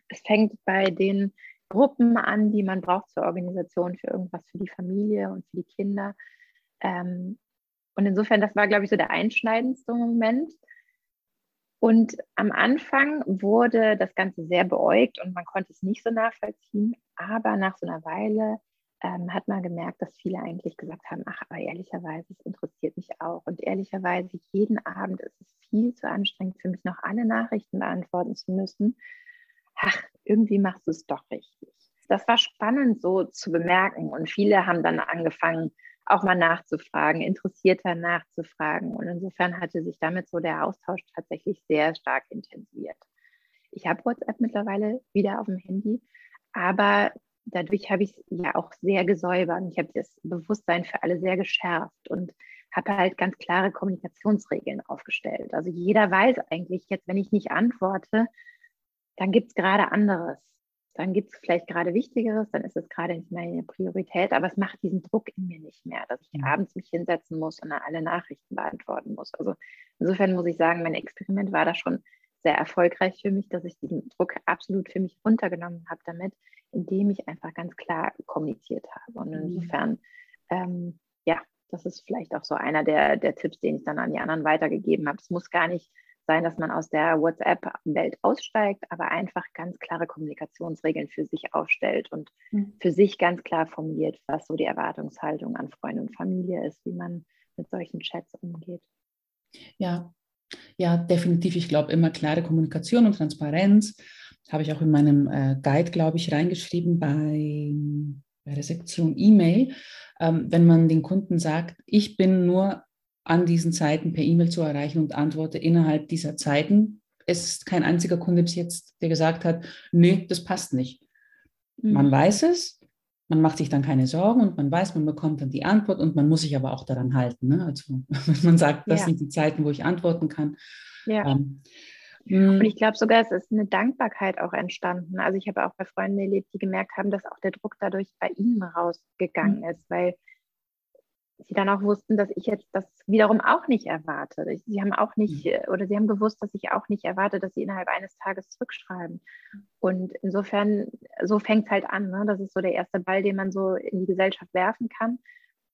Es fängt bei den Gruppen an, die man braucht zur Organisation für irgendwas für die Familie und für die Kinder. Ähm, und insofern, das war, glaube ich, so der einschneidendste Moment. Und am Anfang wurde das Ganze sehr beäugt und man konnte es nicht so nachvollziehen. Aber nach so einer Weile ähm, hat man gemerkt, dass viele eigentlich gesagt haben, ach, aber ehrlicherweise, es interessiert mich auch. Und ehrlicherweise, jeden Abend ist es viel zu anstrengend für mich, noch alle Nachrichten beantworten zu müssen. Ach, irgendwie machst du es doch richtig. Das war spannend so zu bemerken. Und viele haben dann angefangen, auch mal nachzufragen, interessierter nachzufragen. Und insofern hatte sich damit so der Austausch tatsächlich sehr stark intensiviert. Ich habe WhatsApp mittlerweile wieder auf dem Handy, aber dadurch habe ich es ja auch sehr gesäubert. Ich habe das Bewusstsein für alle sehr geschärft und habe halt ganz klare Kommunikationsregeln aufgestellt. Also jeder weiß eigentlich jetzt, wenn ich nicht antworte, dann gibt es gerade anderes dann gibt es vielleicht gerade Wichtigeres, dann ist es gerade nicht meine Priorität, aber es macht diesen Druck in mir nicht mehr, dass ich mhm. abends mich hinsetzen muss und alle Nachrichten beantworten muss. Also insofern muss ich sagen, mein Experiment war da schon sehr erfolgreich für mich, dass ich diesen Druck absolut für mich runtergenommen habe damit, indem ich einfach ganz klar kommuniziert habe. Und mhm. insofern, ähm, ja, das ist vielleicht auch so einer der, der Tipps, den ich dann an die anderen weitergegeben habe. Es muss gar nicht sein, dass man aus der WhatsApp-Welt aussteigt, aber einfach ganz klare Kommunikationsregeln für sich aufstellt und mhm. für sich ganz klar formuliert, was so die Erwartungshaltung an Freunde und Familie ist, wie man mit solchen Chats umgeht. Ja, Ja, definitiv. Ich glaube immer klare Kommunikation und Transparenz. Habe ich auch in meinem äh, Guide, glaube ich, reingeschrieben bei, bei der Sektion E-Mail. Ähm, wenn man den Kunden sagt, ich bin nur an diesen Zeiten per E-Mail zu erreichen und antworte innerhalb dieser Zeiten. Es ist kein einziger Kunde bis jetzt, der gesagt hat, nee, das passt nicht. Mhm. Man weiß es, man macht sich dann keine Sorgen und man weiß, man bekommt dann die Antwort und man muss sich aber auch daran halten. Ne? Also wenn man sagt, das ja. sind die Zeiten, wo ich antworten kann. Ja. Ähm, und ich glaube sogar, es ist eine Dankbarkeit auch entstanden. Also ich habe auch bei Freunden erlebt, die gemerkt haben, dass auch der Druck dadurch bei ihnen rausgegangen mhm. ist, weil sie dann auch wussten, dass ich jetzt das wiederum auch nicht erwarte. Sie haben auch nicht, mhm. Äh, oder sie haben gewusst, dass ich auch nicht erwarte, dass sie innerhalb eines Tages zurückschreiben. Und insofern, so fängt es halt an. Ne? Das ist so der erste Ball, den man so in die Gesellschaft werfen kann.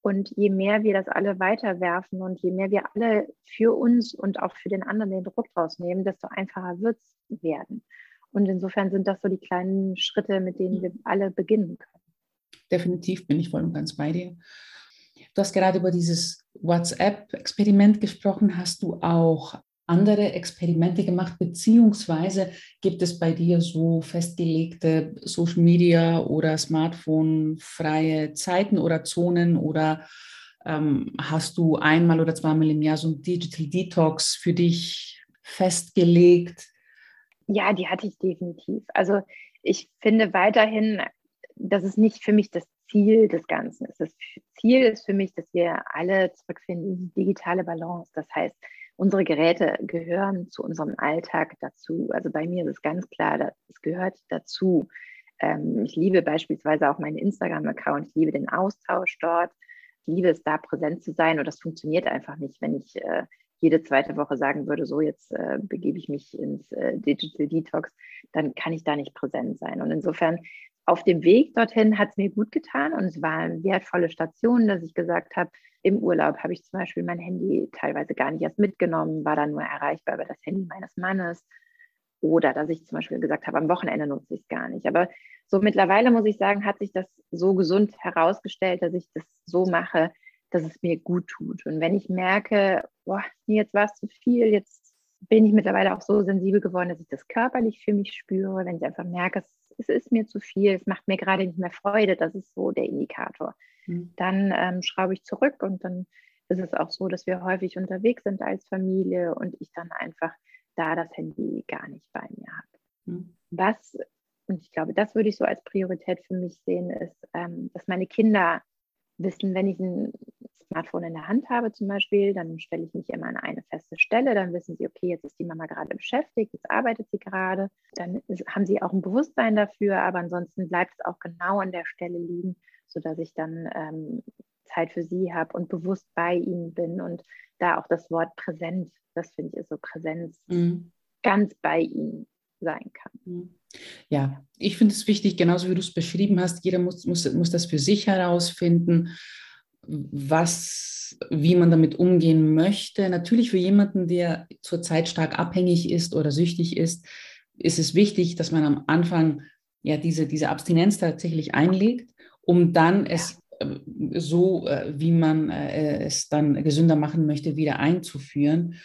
Und je mehr wir das alle weiterwerfen und je mehr wir alle für uns und auch für den anderen den Druck draus nehmen, desto einfacher wird es werden. Und insofern sind das so die kleinen Schritte, mit denen wir alle beginnen können. Definitiv bin ich voll und ganz bei dir. Du hast gerade über dieses WhatsApp-Experiment gesprochen. Hast du auch andere Experimente gemacht, beziehungsweise gibt es bei dir so festgelegte Social Media oder Smartphone-freie Zeiten oder Zonen oder ähm, hast du einmal oder zweimal im Jahr so ein Digital Detox für dich festgelegt? Ja, die hatte ich definitiv. Also ich finde weiterhin, das ist nicht für mich das Ziel des Ganzen ist. Das Ziel ist für mich, dass wir alle zurückfinden in die digitale Balance. Das heißt, unsere Geräte gehören zu unserem Alltag dazu. Also bei mir ist es ganz klar, es gehört dazu. Ähm, ich liebe beispielsweise auch meinen Instagram-Account. Ich liebe den Austausch dort. Ich liebe es, da präsent zu sein. Und das funktioniert einfach nicht, wenn ich äh, jede zweite Woche sagen würde, so jetzt äh, begebe ich mich ins äh, Digital Detox, dann kann ich da nicht präsent sein. Und insofern auf dem Weg dorthin hat es mir gut getan und es waren wertvolle Stationen, dass ich gesagt habe, im Urlaub habe ich zum Beispiel mein Handy teilweise gar nicht erst mitgenommen, war dann nur erreichbar über das Handy meines Mannes. Oder dass ich zum Beispiel gesagt habe, am Wochenende nutze ich es gar nicht. Aber so mittlerweile muss ich sagen, hat sich das so gesund herausgestellt, dass ich das so mache, dass es mir gut tut. Und wenn ich merke, boah, jetzt war es zu viel, jetzt bin ich mittlerweile auch so sensibel geworden, dass ich das körperlich für mich spüre, wenn ich einfach merke, es es ist mir zu viel, es macht mir gerade nicht mehr Freude, das ist so der Indikator. Mhm. Dann ähm, schraube ich zurück und dann ist es auch so, dass wir häufig unterwegs sind als Familie und ich dann einfach da das Handy gar nicht bei mir habe. Mhm. Was, und ich glaube, das würde ich so als Priorität für mich sehen, ist, ähm, dass meine Kinder wissen, wenn ich ein Smartphone in der Hand habe zum Beispiel, dann stelle ich mich immer an eine feste Stelle, dann wissen sie, okay, jetzt ist die Mama gerade beschäftigt, jetzt arbeitet sie gerade, dann ist, haben sie auch ein Bewusstsein dafür, aber ansonsten bleibt es auch genau an der Stelle liegen, sodass ich dann ähm, Zeit für sie habe und bewusst bei ihnen bin und da auch das Wort präsent, das finde ich ist so Präsenz, mhm. ganz bei ihnen sein kann. Mhm. Ja, ich finde es wichtig, genauso wie du es beschrieben hast, jeder muss, muss, muss das für sich herausfinden was, wie man damit umgehen möchte. Natürlich für jemanden, der zurzeit stark abhängig ist oder süchtig ist, ist es wichtig, dass man am Anfang ja diese, diese Abstinenz tatsächlich einlegt, um dann es äh, so, äh, wie man äh, es dann gesünder machen möchte, wieder einzuführen.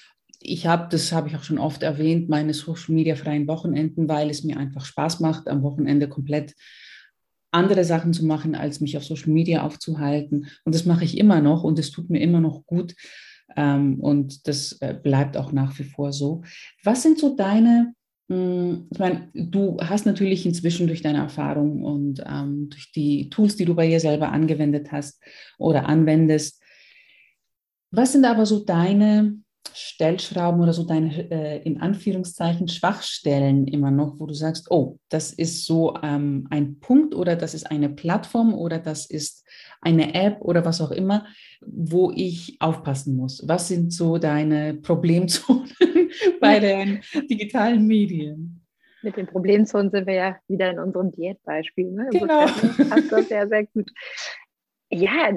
Ich habe, das habe ich auch schon oft erwähnt, meine Social Media freien Wochenenden, weil es mir einfach Spaß macht, am Wochenende komplett andere Sachen zu machen, als mich auf Social Media aufzuhalten. Und das mache ich immer noch und es tut mir immer noch gut. Ähm, und das äh, bleibt auch nach wie vor so. Was sind so deine, hm, ich meine, du hast natürlich inzwischen durch deine Erfahrung und ähm, durch die Tools, die du bei dir selber angewendet hast oder anwendest, was sind aber so deine Stellschrauben oder so deine äh, in Anführungszeichen Schwachstellen immer noch, wo du sagst, oh, das ist so ähm, ein Punkt oder das ist eine Plattform oder das ist eine App oder was auch immer, wo ich aufpassen muss? Was sind so deine Problemzonen bei den digitalen Medien? Mit den Problemzonen sind wir ja wieder in unserem Diätbeispiel. Ne? Genau. Passt das sehr, sehr gut. Ja,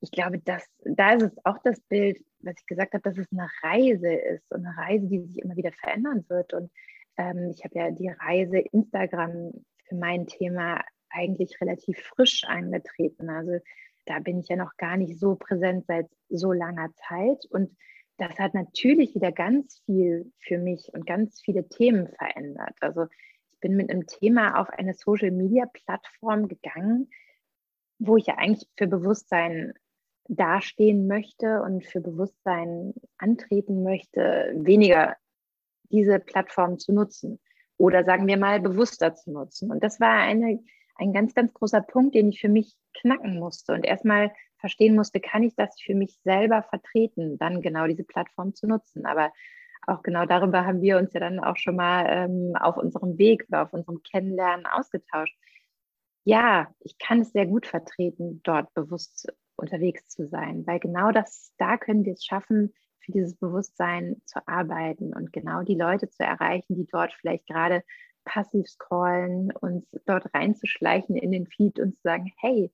ich glaube, dass, da ist es auch das Bild, was ich gesagt habe, dass es eine Reise ist und eine Reise, die sich immer wieder verändern wird. Und ähm, ich habe ja die Reise Instagram für mein Thema eigentlich relativ frisch angetreten. Also da bin ich ja noch gar nicht so präsent seit so langer Zeit. Und das hat natürlich wieder ganz viel für mich und ganz viele Themen verändert. Also ich bin mit einem Thema auf eine Social-Media-Plattform gegangen, wo ich ja eigentlich für Bewusstsein dastehen möchte und für Bewusstsein antreten möchte, weniger diese Plattform zu nutzen oder sagen wir mal bewusster zu nutzen. Und das war eine, ein ganz, ganz großer Punkt, den ich für mich knacken musste und erstmal verstehen musste, kann ich das für mich selber vertreten, dann genau diese Plattform zu nutzen. Aber auch genau darüber haben wir uns ja dann auch schon mal ähm, auf unserem Weg oder auf unserem Kennenlernen ausgetauscht. Ja, ich kann es sehr gut vertreten, dort bewusst unterwegs zu sein, weil genau das, da können wir es schaffen, für dieses Bewusstsein zu arbeiten und genau die Leute zu erreichen, die dort vielleicht gerade passiv scrollen, uns dort reinzuschleichen in den Feed und zu sagen, hey,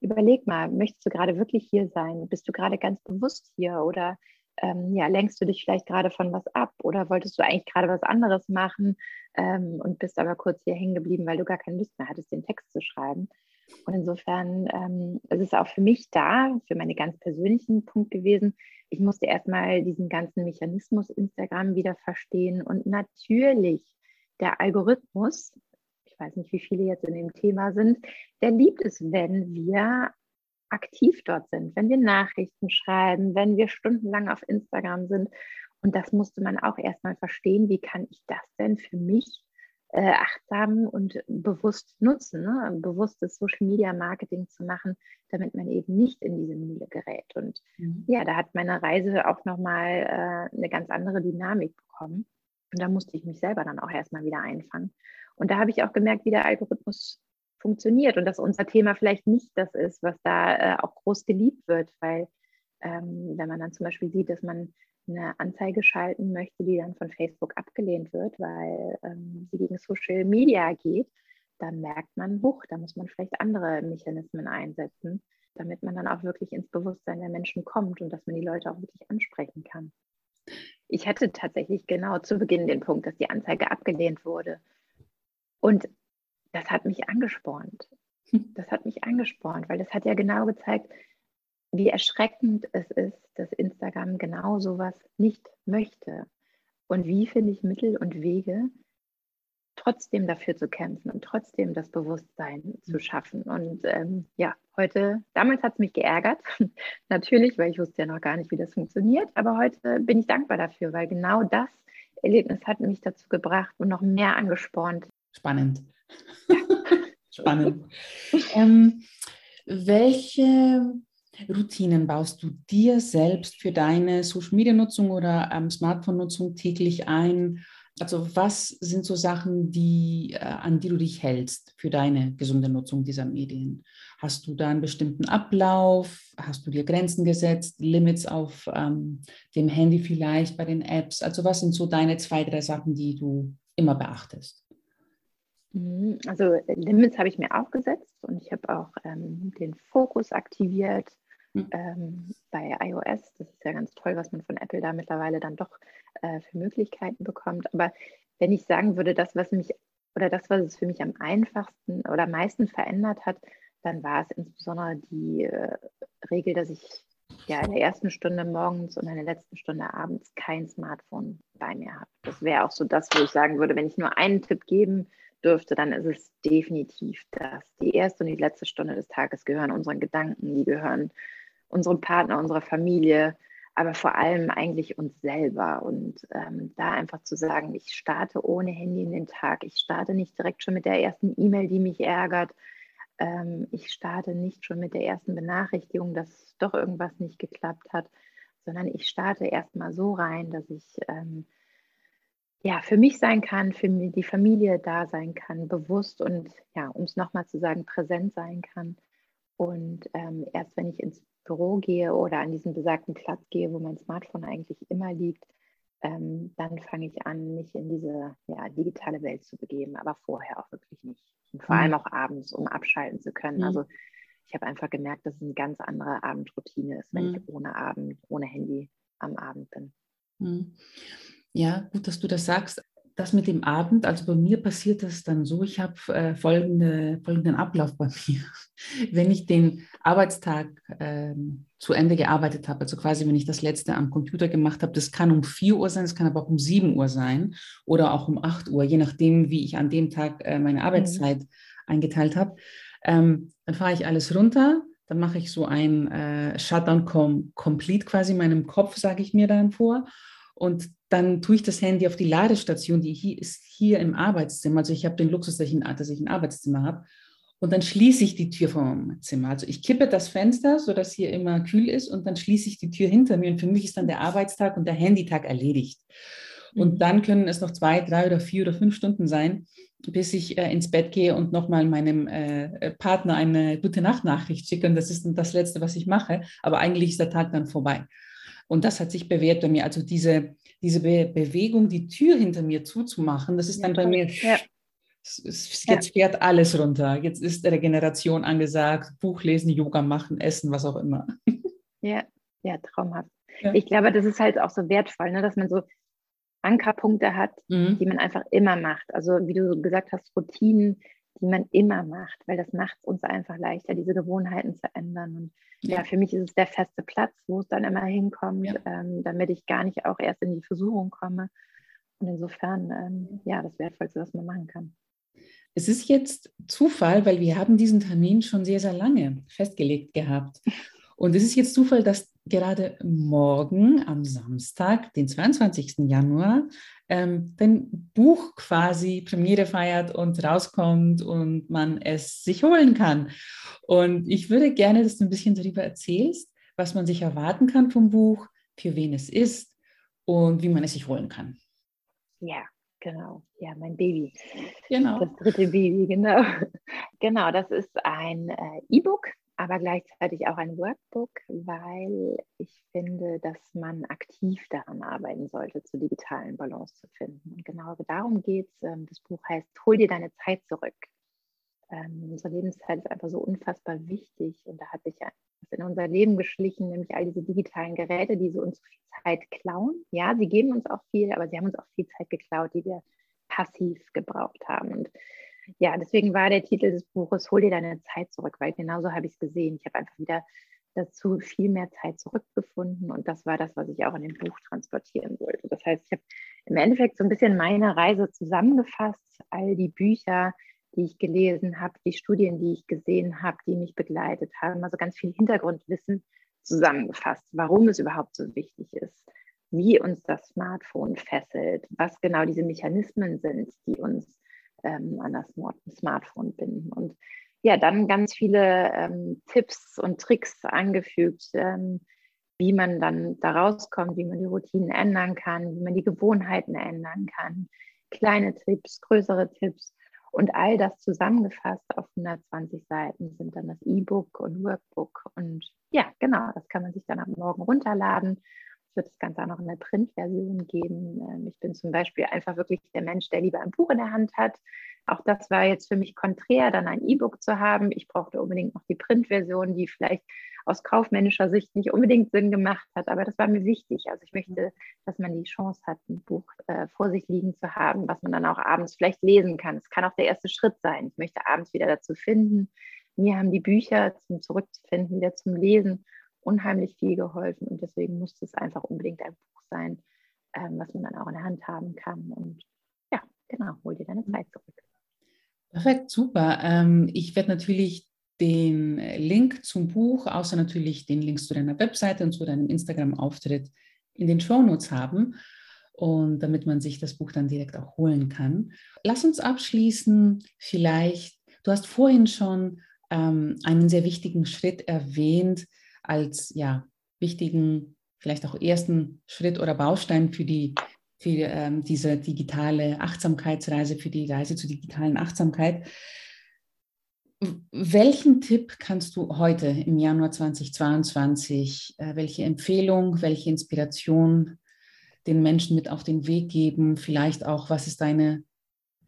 überleg mal, möchtest du gerade wirklich hier sein? Bist du gerade ganz bewusst hier oder ähm, ja, lenkst du dich vielleicht gerade von was ab oder wolltest du eigentlich gerade was anderes machen ähm, und bist aber kurz hier hängen geblieben, weil du gar keine Lust mehr hattest, den Text zu schreiben? Und insofern ähm, ist es auch für mich da, für meine ganz persönlichen Punkt gewesen. Ich musste erstmal diesen ganzen Mechanismus Instagram wieder verstehen. Und natürlich, der Algorithmus, ich weiß nicht, wie viele jetzt in dem Thema sind, der liebt es, wenn wir aktiv dort sind, wenn wir Nachrichten schreiben, wenn wir stundenlang auf Instagram sind. Und das musste man auch erstmal verstehen, wie kann ich das denn für mich äh, achtsam und bewusst nutzen, ne? bewusstes Social Media Marketing zu machen, damit man eben nicht in diese Mühle gerät. Und mhm. ja, da hat meine Reise auch nochmal äh, eine ganz andere Dynamik bekommen. Und da musste ich mich selber dann auch erstmal wieder einfangen. Und da habe ich auch gemerkt, wie der Algorithmus funktioniert und dass unser Thema vielleicht nicht das ist, was da äh, auch groß geliebt wird, weil ähm, wenn man dann zum Beispiel sieht, dass man eine Anzeige schalten möchte, die dann von Facebook abgelehnt wird, weil ähm, sie gegen Social Media geht, dann merkt man, huch, da muss man vielleicht andere Mechanismen einsetzen, damit man dann auch wirklich ins Bewusstsein der Menschen kommt und dass man die Leute auch wirklich ansprechen kann. Ich hatte tatsächlich genau zu Beginn den Punkt, dass die Anzeige abgelehnt wurde. Und das hat mich angespornt. Das hat mich angespornt, weil das hat ja genau gezeigt, wie erschreckend es ist, dass Instagram genau sowas nicht möchte. Und wie finde ich Mittel und Wege, trotzdem dafür zu kämpfen und trotzdem das Bewusstsein zu schaffen. Und ähm, ja, heute, damals hat es mich geärgert, natürlich, weil ich wusste ja noch gar nicht, wie das funktioniert, aber heute bin ich dankbar dafür, weil genau das Erlebnis hat mich dazu gebracht und noch mehr angespornt. Spannend. Spannend. ähm, welche Routinen baust du dir selbst für deine Social-Media-Nutzung oder ähm, Smartphone-Nutzung täglich ein? Also was sind so Sachen, die, äh, an die du dich hältst für deine gesunde Nutzung dieser Medien? Hast du da einen bestimmten Ablauf? Hast du dir Grenzen gesetzt, Limits auf ähm, dem Handy vielleicht bei den Apps? Also was sind so deine zwei, drei Sachen, die du immer beachtest? Mhm, also Limits habe ich mir auch gesetzt und ich habe auch ähm, den Fokus aktiviert hm. ähm, bei iOS. Das ist ja ganz toll, was man von Apple da mittlerweile dann doch äh, für Möglichkeiten bekommt. Aber wenn ich sagen würde, das, was mich oder das, was es für mich am einfachsten oder am meisten verändert hat, dann war es insbesondere die äh, Regel, dass ich ja in der ersten Stunde morgens und in der letzten Stunde abends kein Smartphone bei mir habe. Das wäre auch so das, wo ich sagen würde, wenn ich nur einen Tipp geben dürfte, dann ist es definitiv das. Die erste und die letzte Stunde des Tages gehören unseren Gedanken, die gehören unserem Partner, unserer Familie, aber vor allem eigentlich uns selber. Und ähm, da einfach zu sagen, ich starte ohne Handy in den Tag, ich starte nicht direkt schon mit der ersten E-Mail, die mich ärgert, ähm, ich starte nicht schon mit der ersten Benachrichtigung, dass doch irgendwas nicht geklappt hat, sondern ich starte erstmal so rein, dass ich ähm, ja, für mich sein kann, für die Familie da sein kann, bewusst und ja, um es nochmal zu sagen, präsent sein kann. Und ähm, erst wenn ich ins Büro gehe oder an diesen besagten Platz gehe, wo mein Smartphone eigentlich immer liegt, ähm, dann fange ich an, mich in diese ja, digitale Welt zu begeben, aber vorher auch wirklich nicht. Und vor mhm. allem auch abends, um abschalten zu können. Mhm. Also ich habe einfach gemerkt, dass es eine ganz andere Abendroutine ist, wenn mhm. ich ohne Abend, ohne Handy am Abend bin. Mhm. Ja, gut, dass du das sagst. Das mit dem Abend, also bei mir passiert das dann so, ich habe äh, folgende, folgenden Ablauf bei mir. Wenn ich den Arbeitstag äh, zu Ende gearbeitet habe, also quasi wenn ich das letzte am Computer gemacht habe, das kann um 4 Uhr sein, es kann aber auch um 7 Uhr sein oder auch um 8 Uhr, je nachdem, wie ich an dem Tag äh, meine mhm. Arbeitszeit mhm. eingeteilt habe. Ähm, dann fahre ich alles runter, dann mache ich so ein äh, Shutdown com Complete quasi in meinem Kopf, sage ich mir dann vor. Und dann tue ich das Handy auf die Ladestation, die hier ist hier im Arbeitszimmer. Also ich habe den Luxus, dass ich, ein, dass ich ein Arbeitszimmer habe. Und dann schließe ich die Tür vom Zimmer. Also ich kippe das Fenster, sodass hier immer kühl ist und dann schließe ich die Tür hinter mir. Und für mich ist dann der Arbeitstag und der Handytag erledigt. Und mhm. dann können es noch zwei, drei oder vier oder fünf Stunden sein, bis ich äh, ins Bett gehe und nochmal meinem äh, Partner eine gute Nacht-Nachricht schicke. Und das ist das Letzte, was ich mache. Aber eigentlich ist der Tag dann vorbei. Und das hat sich bewährt bei mir. Also diese, diese Be Bewegung, die Tür hinter mir zuzumachen, das ist dann bei mir, ja. jetzt fährt alles runter. Jetzt ist Regeneration angesagt, Buch lesen, Yoga machen, essen, was auch immer. Ja, ja, traumhaft. Ja. Ich glaube, das ist halt auch so wertvoll, ne, dass man so Ankerpunkte hat, mhm. die man einfach immer macht. Also wie du gesagt hast, Routinen, die man immer macht, weil das macht es uns einfach leichter, diese Gewohnheiten zu ändern. Und ja. ja, für mich ist es der feste Platz, wo es dann immer hinkommt, ja. ähm, damit ich gar nicht auch erst in die Versuchung komme. Und insofern, ähm, ja, das Wertvollste, was man machen kann. Es ist jetzt Zufall, weil wir haben diesen Termin schon sehr, sehr lange festgelegt gehabt. Und es ist jetzt Zufall, dass gerade morgen am Samstag, den 22. Januar, ähm, dein Buch quasi Premiere feiert und rauskommt und man es sich holen kann. Und ich würde gerne, dass du ein bisschen darüber erzählst, was man sich erwarten kann vom Buch, für wen es ist und wie man es sich holen kann. Ja, genau. Ja, mein Baby. Genau. Das dritte Baby, genau. Genau, das ist ein äh, E-Book aber gleichzeitig auch ein Workbook, weil ich finde, dass man aktiv daran arbeiten sollte, zur digitalen Balance zu finden. Und genau darum geht es. Ähm, das Buch heißt, hol dir deine Zeit zurück. Ähm, unsere Lebenszeit ist einfach so unfassbar wichtig und da hat sich ja in unser Leben geschlichen, nämlich all diese digitalen Geräte, die so uns viel Zeit klauen. Ja, sie geben uns auch viel, aber sie haben uns auch viel Zeit geklaut, die wir passiv gebraucht haben. Und ja, deswegen war der Titel des Buches Hol dir deine Zeit zurück, weil genauso habe ich es gesehen. Ich habe einfach wieder dazu viel mehr Zeit zurückgefunden und das war das, was ich auch in dem Buch transportieren wollte. Das heißt, ich habe im Endeffekt so ein bisschen meine Reise zusammengefasst, all die Bücher, die ich gelesen habe, die Studien, die ich gesehen habe, die mich begleitet haben, also ganz viel Hintergrundwissen zusammengefasst, warum es überhaupt so wichtig ist, wie uns das Smartphone fesselt, was genau diese Mechanismen sind, die uns ähm, an das Smartphone binden. Und ja, dann ganz viele ähm, Tipps und Tricks angefügt, ähm, wie man dann da rauskommt, wie man die Routinen ändern kann, wie man die Gewohnheiten ändern kann. Kleine Tipps, größere Tipps. Und all das zusammengefasst auf 120 Seiten sind dann das E-Book und Workbook. Und ja, genau, das kann man sich dann ab morgen runterladen wird das Ganze auch noch in der Printversion geben. Ähm, ich bin zum Beispiel einfach wirklich der Mensch, der lieber ein Buch in der Hand hat. Auch das war jetzt für mich konträr, dann ein E-Book zu haben. Ich brauchte unbedingt noch die Printversion, die vielleicht aus kaufmännischer Sicht nicht unbedingt Sinn gemacht hat, aber das war mir wichtig. Also ich möchte, dass man die Chance hat, ein Buch äh, vor sich liegen zu haben, was man dann auch abends vielleicht lesen kann. Es kann auch der erste Schritt sein. Ich möchte abends wieder dazu finden. Mir haben die Bücher zum Zurückzufinden, wieder zum Lesen unheimlich viel geholfen und deswegen musste es einfach unbedingt ein Buch sein, ähm, was man dann auch in der Hand haben kann. Und ja, genau, hol dir deine Zeit zurück. Perfekt, super. Ähm, ich werde natürlich den Link zum Buch, außer natürlich den Links zu deiner Webseite und zu deinem Instagram-Auftritt in den Shownotes haben. Und damit man sich das Buch dann direkt auch holen kann. Lass uns abschließen, vielleicht, du hast vorhin schon ähm, einen sehr wichtigen Schritt erwähnt, als ja, wichtigen, vielleicht auch ersten Schritt oder Baustein für die für ähm, diese digitale Achtsamkeitsreise, für die Reise zur digitalen Achtsamkeit. Welchen Tipp kannst du heute im Januar 2022, äh, welche Empfehlung, welche Inspiration den Menschen mit auf den Weg geben? Vielleicht auch, was ist deine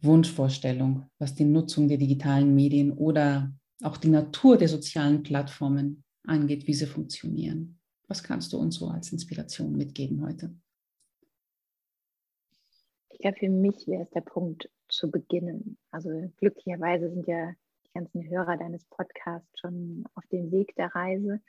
Wunschvorstellung, was die Nutzung der digitalen Medien oder auch die Natur der sozialen Plattformen angeht, wie sie funktionieren. Was kannst du uns so als Inspiration mitgeben heute? Ich glaube, für mich wäre es der Punkt zu beginnen. Also glücklicherweise sind ja die ganzen Hörer deines Podcasts schon auf dem Weg der Reise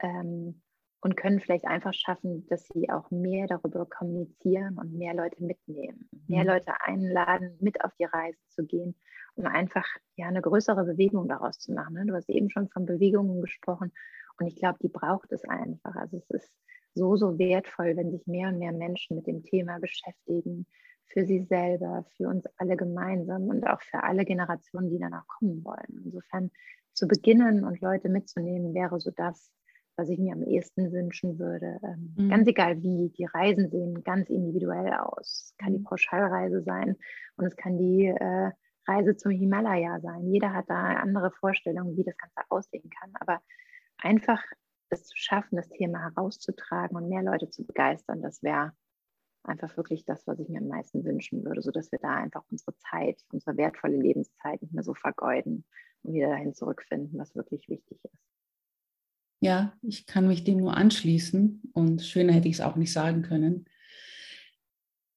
ähm, und können vielleicht einfach schaffen, dass sie auch mehr darüber kommunizieren und mehr Leute mitnehmen, mehr mhm. Leute einladen, mit auf die Reise zu gehen, um einfach ja eine größere Bewegung daraus zu machen. Ne? Du hast eben schon von Bewegungen gesprochen und ich glaube, die braucht es einfach. Also es ist so, so wertvoll, wenn sich mehr und mehr Menschen mit dem Thema beschäftigen, für sie selber, für uns alle gemeinsam und auch für alle Generationen, die danach kommen wollen. Insofern zu beginnen und Leute mitzunehmen, wäre so das, was ich mir am ehesten wünschen würde. Ähm, mhm. Ganz egal wie, die Reisen sehen ganz individuell aus. Es kann die mhm. Pauschalreise sein und es kann die äh, Reise zum Himalaya sein. Jeder hat da andere Vorstellungen, wie das Ganze aussehen kann. Aber einfach es zu schaffen, das Thema herauszutragen und mehr Leute zu begeistern, das wäre einfach wirklich das, was ich mir am meisten wünschen würde, sodass wir da einfach unsere Zeit, unsere wertvolle Lebenszeit nicht mehr so vergeuden und wieder dahin zurückfinden, was wirklich wichtig ist. Ja, ich kann mich dem nur anschließen und schöner hätte ich es auch nicht sagen können.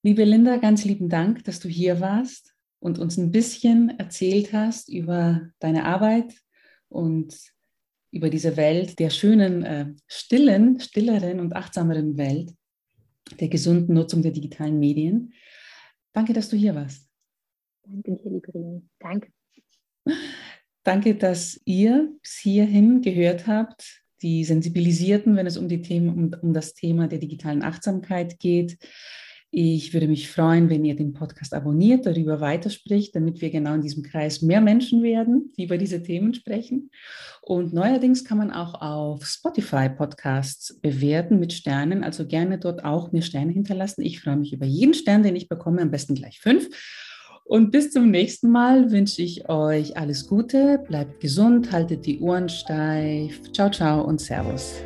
Liebe Linda, ganz lieben Dank, dass du hier warst und uns ein bisschen erzählt hast über deine Arbeit und über diese Welt der schönen, äh, stillen, stilleren und achtsameren Welt der gesunden Nutzung der digitalen Medien. Danke, dass du hier warst. Danke dir, liebe Rini. Danke. Danke, dass ihr bis hierhin gehört habt, die Sensibilisierten, wenn es um, die Themen, um, um das Thema der digitalen Achtsamkeit geht. Ich würde mich freuen, wenn ihr den Podcast abonniert, darüber weiterspricht, damit wir genau in diesem Kreis mehr Menschen werden, die über diese Themen sprechen. Und neuerdings kann man auch auf Spotify Podcasts bewerten mit Sternen, also gerne dort auch mir Sterne hinterlassen. Ich freue mich über jeden Stern, den ich bekomme, am besten gleich fünf. Und bis zum nächsten Mal wünsche ich euch alles Gute, bleibt gesund, haltet die Ohren steif. Ciao, ciao und Servus.